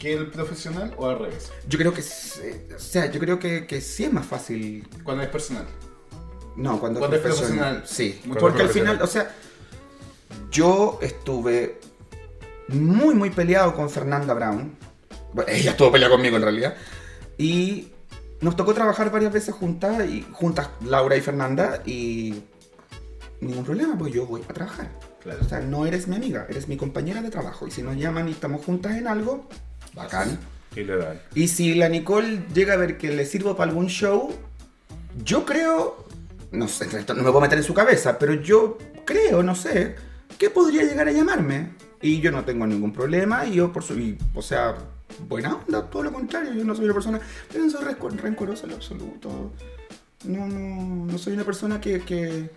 que el profesional o al revés? Yo creo que, eh, o sea, yo creo que, que sí es más fácil, Cuando es personal. no, cuando, Cuando es es profesional, sí, porque al final, o sea, yo estuve muy, muy peleado con Fernanda Brown. Bueno, ella estuvo peleada conmigo en realidad. Y nos tocó trabajar varias veces juntas, y juntas Laura y Fernanda, y ningún problema, pues yo voy a trabajar. Claro. O sea, no eres mi amiga, eres mi compañera de trabajo. Y si nos llaman y estamos juntas en algo, bacán. Y le dan. Y si la Nicole llega a ver que le sirvo para algún show, yo creo, no sé, no me puedo meter en su cabeza, pero yo creo, no sé, que podría llegar a llamarme. Y yo no tengo ningún problema, y yo por su, y, o sea, buena onda, todo lo contrario, yo no soy una persona, yo no soy rencor- rencorosa en lo absoluto. No, no, no soy una persona que, que,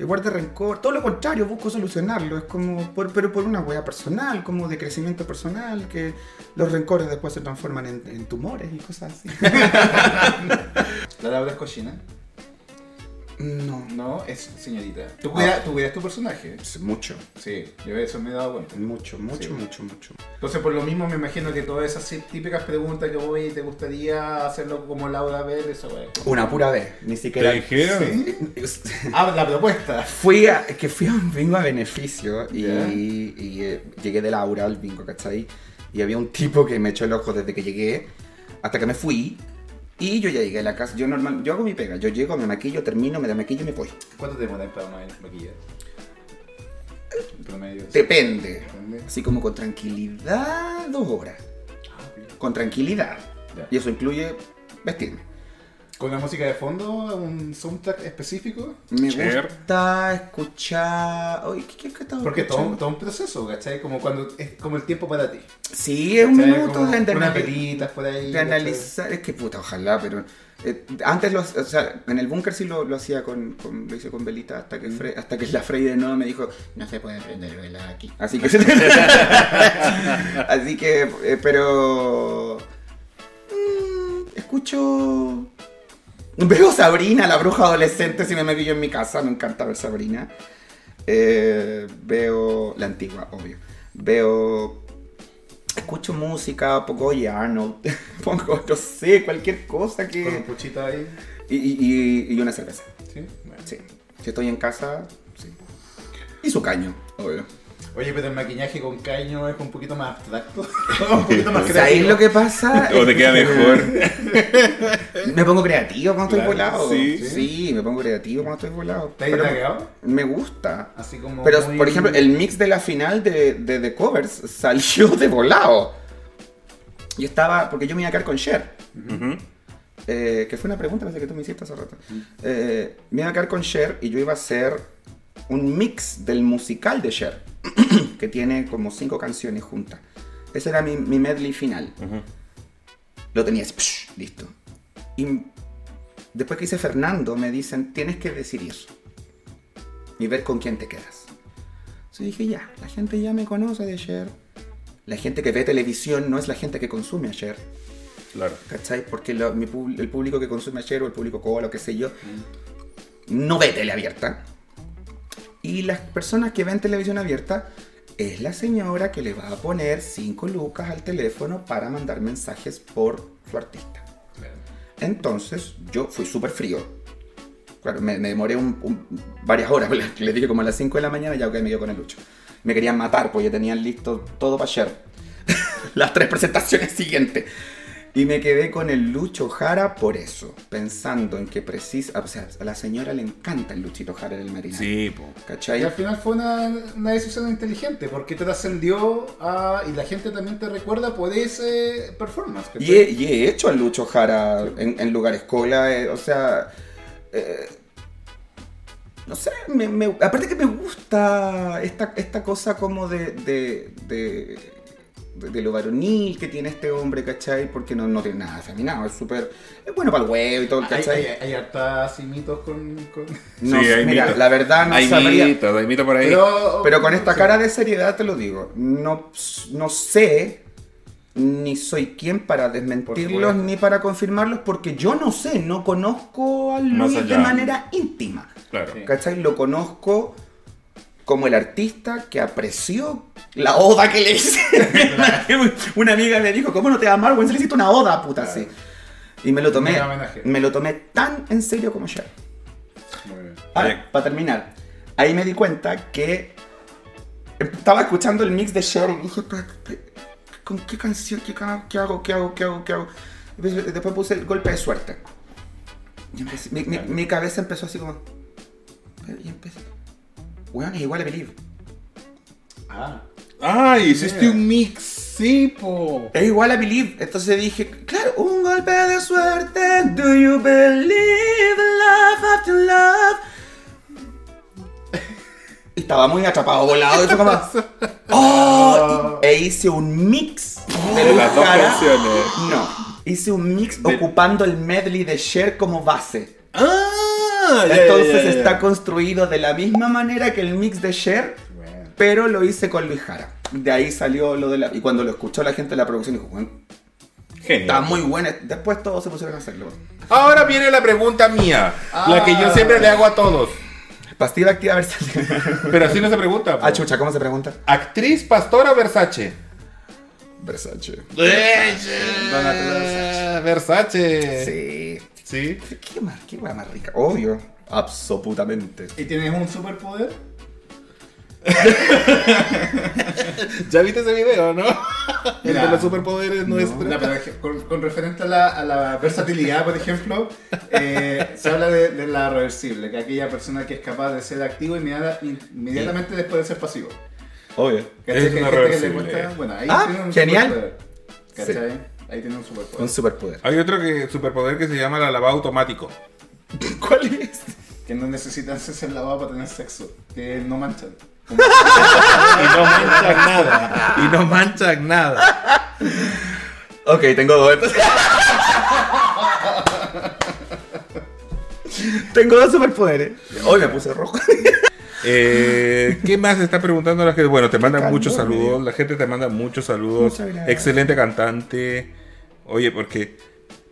que guarde rencor, todo lo contrario, busco solucionarlo, es como, por, pero por una hueá personal, como de crecimiento personal, que los rencores después se transforman en, tumores y cosas así. ¿La Laura es cochina? No, No, es señorita. ¿Tú cuidas, tú cuidas tu personaje? es mucho, Sí, yo eso me he dado cuenta. mucho, mucho, Sí. mucho, mucho. Entonces, por lo mismo, me imagino que todas esas sí- típicas preguntas que voy te gustaría hacerlo como Laura Bell, eso es. Una pura vez, ni siquiera... ¿Te dijeron? Ah, la propuesta. Fui a, que fui a un bingo a beneficio y, Ya. y, eh, llegué de Laura al bingo, ¿cachai? Y había un tipo que me echó el ojo desde que llegué hasta que me fui. Y yo ya llegué a la casa. Yo normal, yo hago mi pega. Yo llego, me maquillo, termino, me desmaquillo y me voy. ¿Cuánto te demoras para ma- maquillar? Promedio. Depende. Depende. Así como con tranquilidad, dos horas. Ah. Con tranquilidad. Ya. Y eso incluye vestirme. ¿Con la música de fondo? ¿Un soundtrack específico? Me Cher. gusta escuchar. Oye, ¿qué, qué, qué Porque todo, un proceso, ¿cachai? Como cuando es como el tiempo para ti. Sí, es un minuto de Unas analiz- pelitas por ahí. de ¿cachai? analizar. Es que puta, ojalá, pero. eh, antes lo, o sea, en el búnker sí lo, lo hacía con, con- lo hice con velita hasta que Fre- hasta que la Frey de nuevo me dijo no se puede prender vela aquí así que así que eh, pero mm, escucho veo Sabrina la bruja adolescente si me maquillo en mi casa me encanta ver Sabrina Eh, veo la antigua obvio veo escucho música pongo Arnold pongo no sé cualquier cosa Con un que puchito ahí. y, y- y- y una cerveza Sí. Bueno. sí si estoy en casa sí y su caño obvio Oye, pero el maquillaje con caño es un poquito más abstracto. un poquito más ¿Sabéis creativo. lo que pasa? O te queda mejor. Me pongo creativo cuando estoy Claro, volado. sí. Sí, me pongo creativo cuando estoy volado. ¿Te has Pero me gusta. Así como. Pero, muy- por ejemplo, el mix de la final de, de The Covers salió de volado. Yo estaba, porque yo me iba a quedar con Cher. Eh, que fue una pregunta parece que tú me hiciste hace rato. Eh, me iba a quedar con Cher y yo iba a hacer un mix del musical de Cher, que tiene como cinco canciones juntas. Ese era mi, mi medley final. Lo tenía así, psh, listo. Y después que hice Fernando, me dicen, tienes que decir eso. Y ver con quién te quedas. Entonces dije, ya, la gente ya me conoce de Cher. La gente que ve televisión no es la gente que consume a Cher. Claro. ¿Cachai? Porque lo- mi el público que consume ayer o el público cola o qué sé yo, no ve tele abierta. Y las personas que ven televisión abierta es la señora que le va a poner 5 lucas al teléfono para mandar mensajes por su artista. Entonces yo fui súper frío. Claro, me, me demoré un- un- varias horas. Le, dije como a las 5 de la mañana ya que me quedo con el lucho. Me querían matar porque ya tenían listo todo para ayer. Las tres presentaciones siguientes. Y me quedé con el Lucho Jara por eso, pensando en que precisa, o sea, a la señora le encanta el Luchito Jara del Marinero. Sí, po. Y ¿Cachai? al final fue una, una decisión inteligente porque te trascendió a, y la gente también te recuerda por ese performance. ¿cachai? Y he, y he hecho al Lucho Jara en, en lugares cola, eh, o sea, eh, no sé, me- me- aparte que me gusta esta, esta cosa como de, de, de, de- lo varonil que tiene este hombre, ¿cachai? Porque no, no tiene nada afeminado, es súper, es bueno para el huevo y todo, ¿cachai? hay, hay hartas y mitos con. con- No Sí, sé, hay mira, mitos. la verdad no hay sabría. mitos, hay mitos por ahí. Pero, Pero con esta sí. cara de seriedad te lo digo. No, no sé ni soy quien para desmentirlos ni para confirmarlos porque yo no sé, no conozco a Luis de manera íntima. Claro. ¿Cachai? Lo conozco como el artista que apreció la oda que le hice. una amiga me dijo, ¿cómo no te va a amar? Bueno, se le hiciste una oda, puta, así. Y me lo tomé, me lo tomé tan en serio como Cher. Muy bien. Ahora, para terminar, ahí me di cuenta que estaba escuchando el mix de Cher y dije, "Pero, pero, ¿con qué canción? ¿Qué, qué hago? ¿Qué hago? ¿Qué hago? ¿Qué hago? Después después puse el golpe de suerte. Y empecé- mi, mi- mi cabeza empezó así como... Y empecé... Weón, es igual a Believe. Ah, ¡Ay! Hiciste un mix, sí, po. Es igual a Believe. Entonces dije, claro, un golpe de suerte. Do you believe love after love? Y estaba muy atrapado, volado. Y fue como, ¡Oh! E hice un mix De las dos canciones. No, hice un mix ocupando el medley de Cher como base. ¡Ah! Ya, Entonces ya, ya, ya. está construido de la misma manera que el mix de Cher, bueno. pero lo hice con Luis Jara. De ahí salió lo de la. Y cuando lo escuchó la gente de la producción, dijo, bueno, Genial. Está muy buena. Después todos se pusieron a hacerlo. Ahora viene la pregunta mía, la que yo siempre le hago a todos. Pastilla activa Versace. Pero así no se pregunta. po. ah, chucha, ¿cómo se pregunta? ¿Actriz, pastora o Versace? Versace. Donatella Versace. Sí. Sí. ¿Qué más? ¿Qué hueá más rica? Obvio. Absolutamente. ¿Y tienes un superpoder? ¿Ya viste ese video, no? El de los superpoderes nuestros. No, que con, con referente a la, a la versatilidad, por ejemplo, eh, se habla de, de la reversible, que aquella persona que es capaz de ser activo inmediata- inmediatamente después de ser pasivo. Obvio. ¿Cachai? Es Que hay una gente que le cuesta- Bueno, ahí Ah, tiene un genial. superpoder. ¿Cachai? Ahí tiene un superpoder. Un superpoder. Hay otro que, superpoder que se llama la lavado automático. ¿Cuál es? Que no necesitan ser lavados para tener sexo. Que no manchan. Y no manchan nada. Y no manchan nada. Ok, tengo dos. tengo dos superpoderes. Hoy me puse rojo. Eh, ¿Qué más está preguntando la gente? Bueno, te mandan muchos saludos. La gente te manda muchos saludos. Muchas gracias. Excelente cantante. Oye, porque.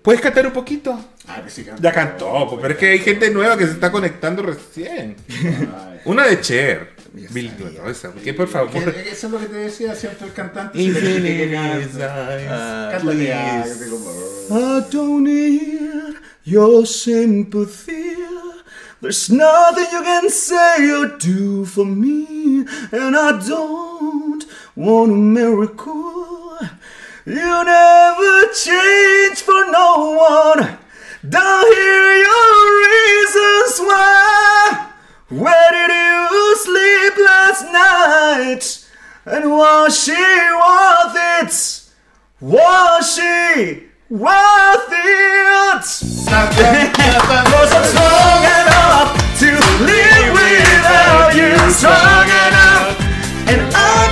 ¿Puedes cantar un poquito? Ah, que sí canta. Ya cantó, pues, pero es que hay gente nueva que se está conectando recién. Ay. Una de Cher. Bill, esa, ¿qué, por favor? Eso es lo que te decía, ¿cierto? El cantante. cante. Cántale I don't need your sympathy. There's nothing you can say or do for me, and I don't want a miracle. You never change for no one. Don't hear your reasons why. Where did you sleep last night? And was she worth it? Was she worth it? Was I strong enough to live without you? Strong enough, and I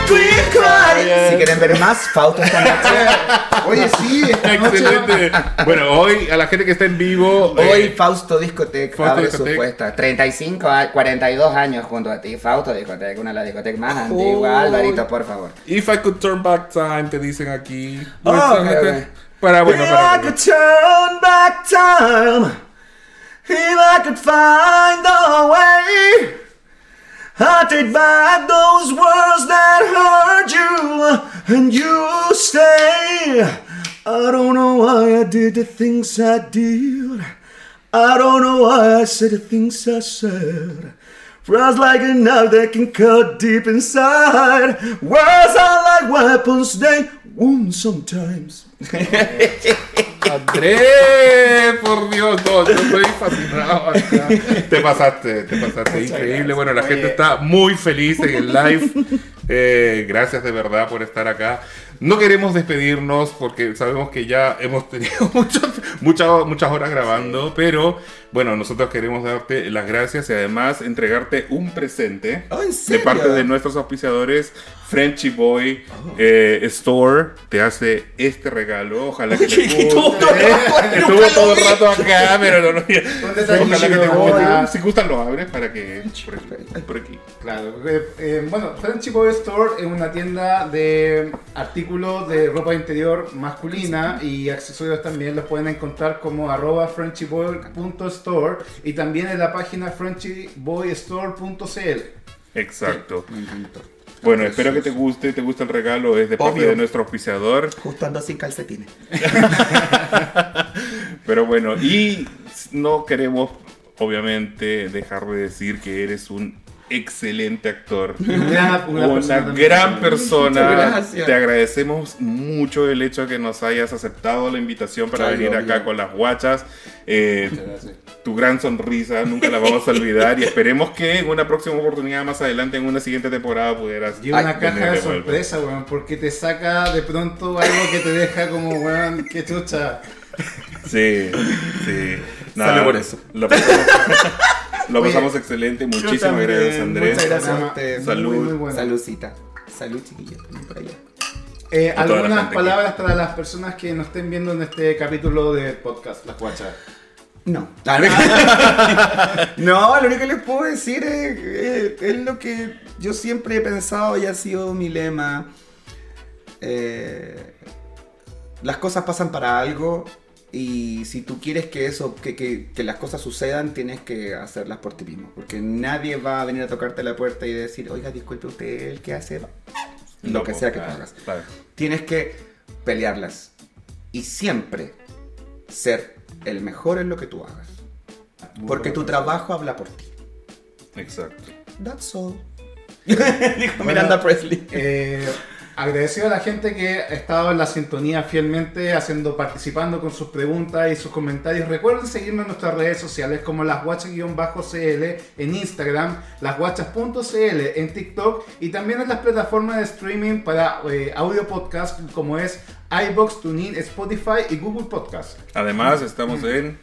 crying. Si quieren ver más, Fausto esta noche. Oye, sí, esta noche Excelente. Bueno, hoy a la gente que está en vivo. Hoy eh, Fausto Discotec Fausto abre Discotec. su puesta. 35, a- 42 años junto a ti. Fausto Discotec, una de las discotecas más antiguas. Alvarito, por favor. If I could turn back time, te dicen aquí. Oh, Nuestra ok, gente- ok. Para, bueno, if para. I could turn back time, if I could find a way, I'd take back and you stay. I don't know why I did the things I did. I don't know why I said the things I said. Words like a knife that can cut deep inside. Words are like weapons, they wound sometimes. Andrés, por Dios, no, yo estoy fascinado. acá. Te pasaste, te pasaste, increíble. Bueno, la gente está muy feliz en el live. Eh, gracias de verdad por estar acá. No queremos despedirnos porque sabemos que ya hemos tenido muchos, muchas, muchas horas grabando, pero Bueno, nosotros queremos darte las gracias y además entregarte un presente Oh, ¿en de parte de nuestros auspiciadores. Frenchy Boy Oh. eh, Store te hace este regalo. Ojalá que te ¿Qué- qué guste. Estuvo todo el rato acá, pero no, no. Ojalá que te guste. ah. Si gustan, lo abres para que. Por aquí. Por aquí. Claro, eh, eh, bueno, Frenchy Boy Store es una tienda de artículos de ropa interior masculina y accesorios también los pueden encontrar como arroba frenchyboy.store y también en la página frenchyboystore.cl. Exacto. Me encantó. Bueno, espero que te guste, te guste el regalo, es de parte de nuestro auspiciador. Justo ando sin calcetines. Pero bueno, y no queremos, obviamente, dejar de decir que eres un excelente actor. Una, persona gran persona. Te agradecemos mucho el hecho de que nos hayas aceptado la invitación para Ay, venir obvio. acá con las guachas. Eh, tu gran sonrisa, nunca la vamos a olvidar y esperemos que en una próxima oportunidad más adelante, en una siguiente temporada, pudieras Y una caja de sorpresa, weón, porque te saca de pronto algo que te deja como, weón, qué chucha. Sí, sí. Salud por eso. Lo pasamos, lo Oye, pasamos excelente. Muchísimas gracias, Andrés. Muchas gracias a Programa ustedes. Salud. Muy, muy bueno. Saludcita. Salud, chiquillos. Ven por allá. Eh, algunas palabras para las personas que nos estén viendo en este capítulo de podcast, Las Guachas. No. no, lo único que les puedo decir es, es- es lo que yo siempre he pensado y ha sido mi lema. Eh, las cosas pasan para algo y si tú quieres que eso, que, que- que las cosas sucedan, tienes que hacerlas por ti mismo. Porque nadie va a venir a tocarte la puerta y decir, oiga, disculpe usted, el que hace lo que sea que tú Claro, hagas. claro. Tienes que pelearlas y siempre ser el mejor en lo que tú hagas. Muy Porque tu trabajo habla por ti. Exacto. That's all. Dijo Miranda Presley. Eh, agradecido a la gente que ha estado en la sintonía fielmente, haciendo, participando con sus preguntas y sus comentarios. Recuerden seguirme en nuestras redes sociales como lasguachas-cl en Instagram, lasguachas.cl en TikTok y también en las plataformas de streaming para eh, audio podcast como es iBox, TuneIn, Spotify y Google Podcast. Además, estamos en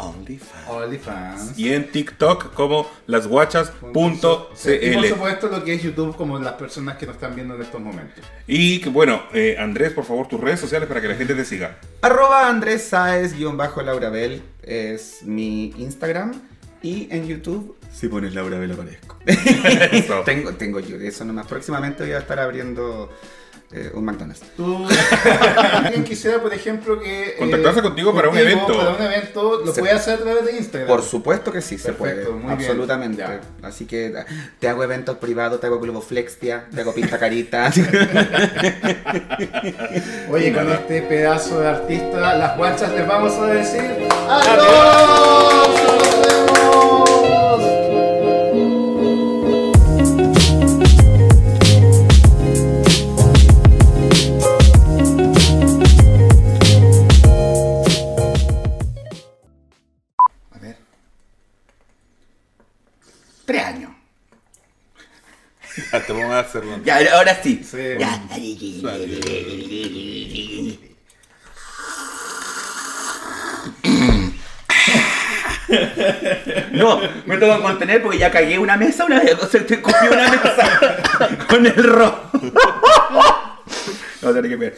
OnlyFans. OnlyFans. Y en TikTok como Y por lasguachas.cl. supuesto lo que es YouTube como las personas que nos están viendo en estos momentos. Y que bueno, eh, Andrés, por favor, tus redes sociales para que la gente te siga. Arroba Andrés Saez guion bajo Laura Bell es mi Instagram. Y en YouTube, si pones Laura Bell aparezco. Tengo, tengo yo, eso nomás. Próximamente voy a estar abriendo eh, un McDonald's. Tú, alguien quisiera, por ejemplo, que. eh, Contactarse contigo para un evento. Para un evento, lo Se- puede hacer a través de Instagram. Por supuesto que sí se Perfecto, puede, muy bien. absolutamente. Así que te hago eventos privados, te hago globoflexia, te hago pinta carita. Oye, con este pedazo de artista, las guachas les vamos a decir. ¡Adiós! Hasta vamos a hacerlo. Ya, ahora sí. Sí. Ya. No, me tengo que contener porque ya cagué una mesa una vez, o sea, te copié una mesa con el rojo. No, tiene que ver.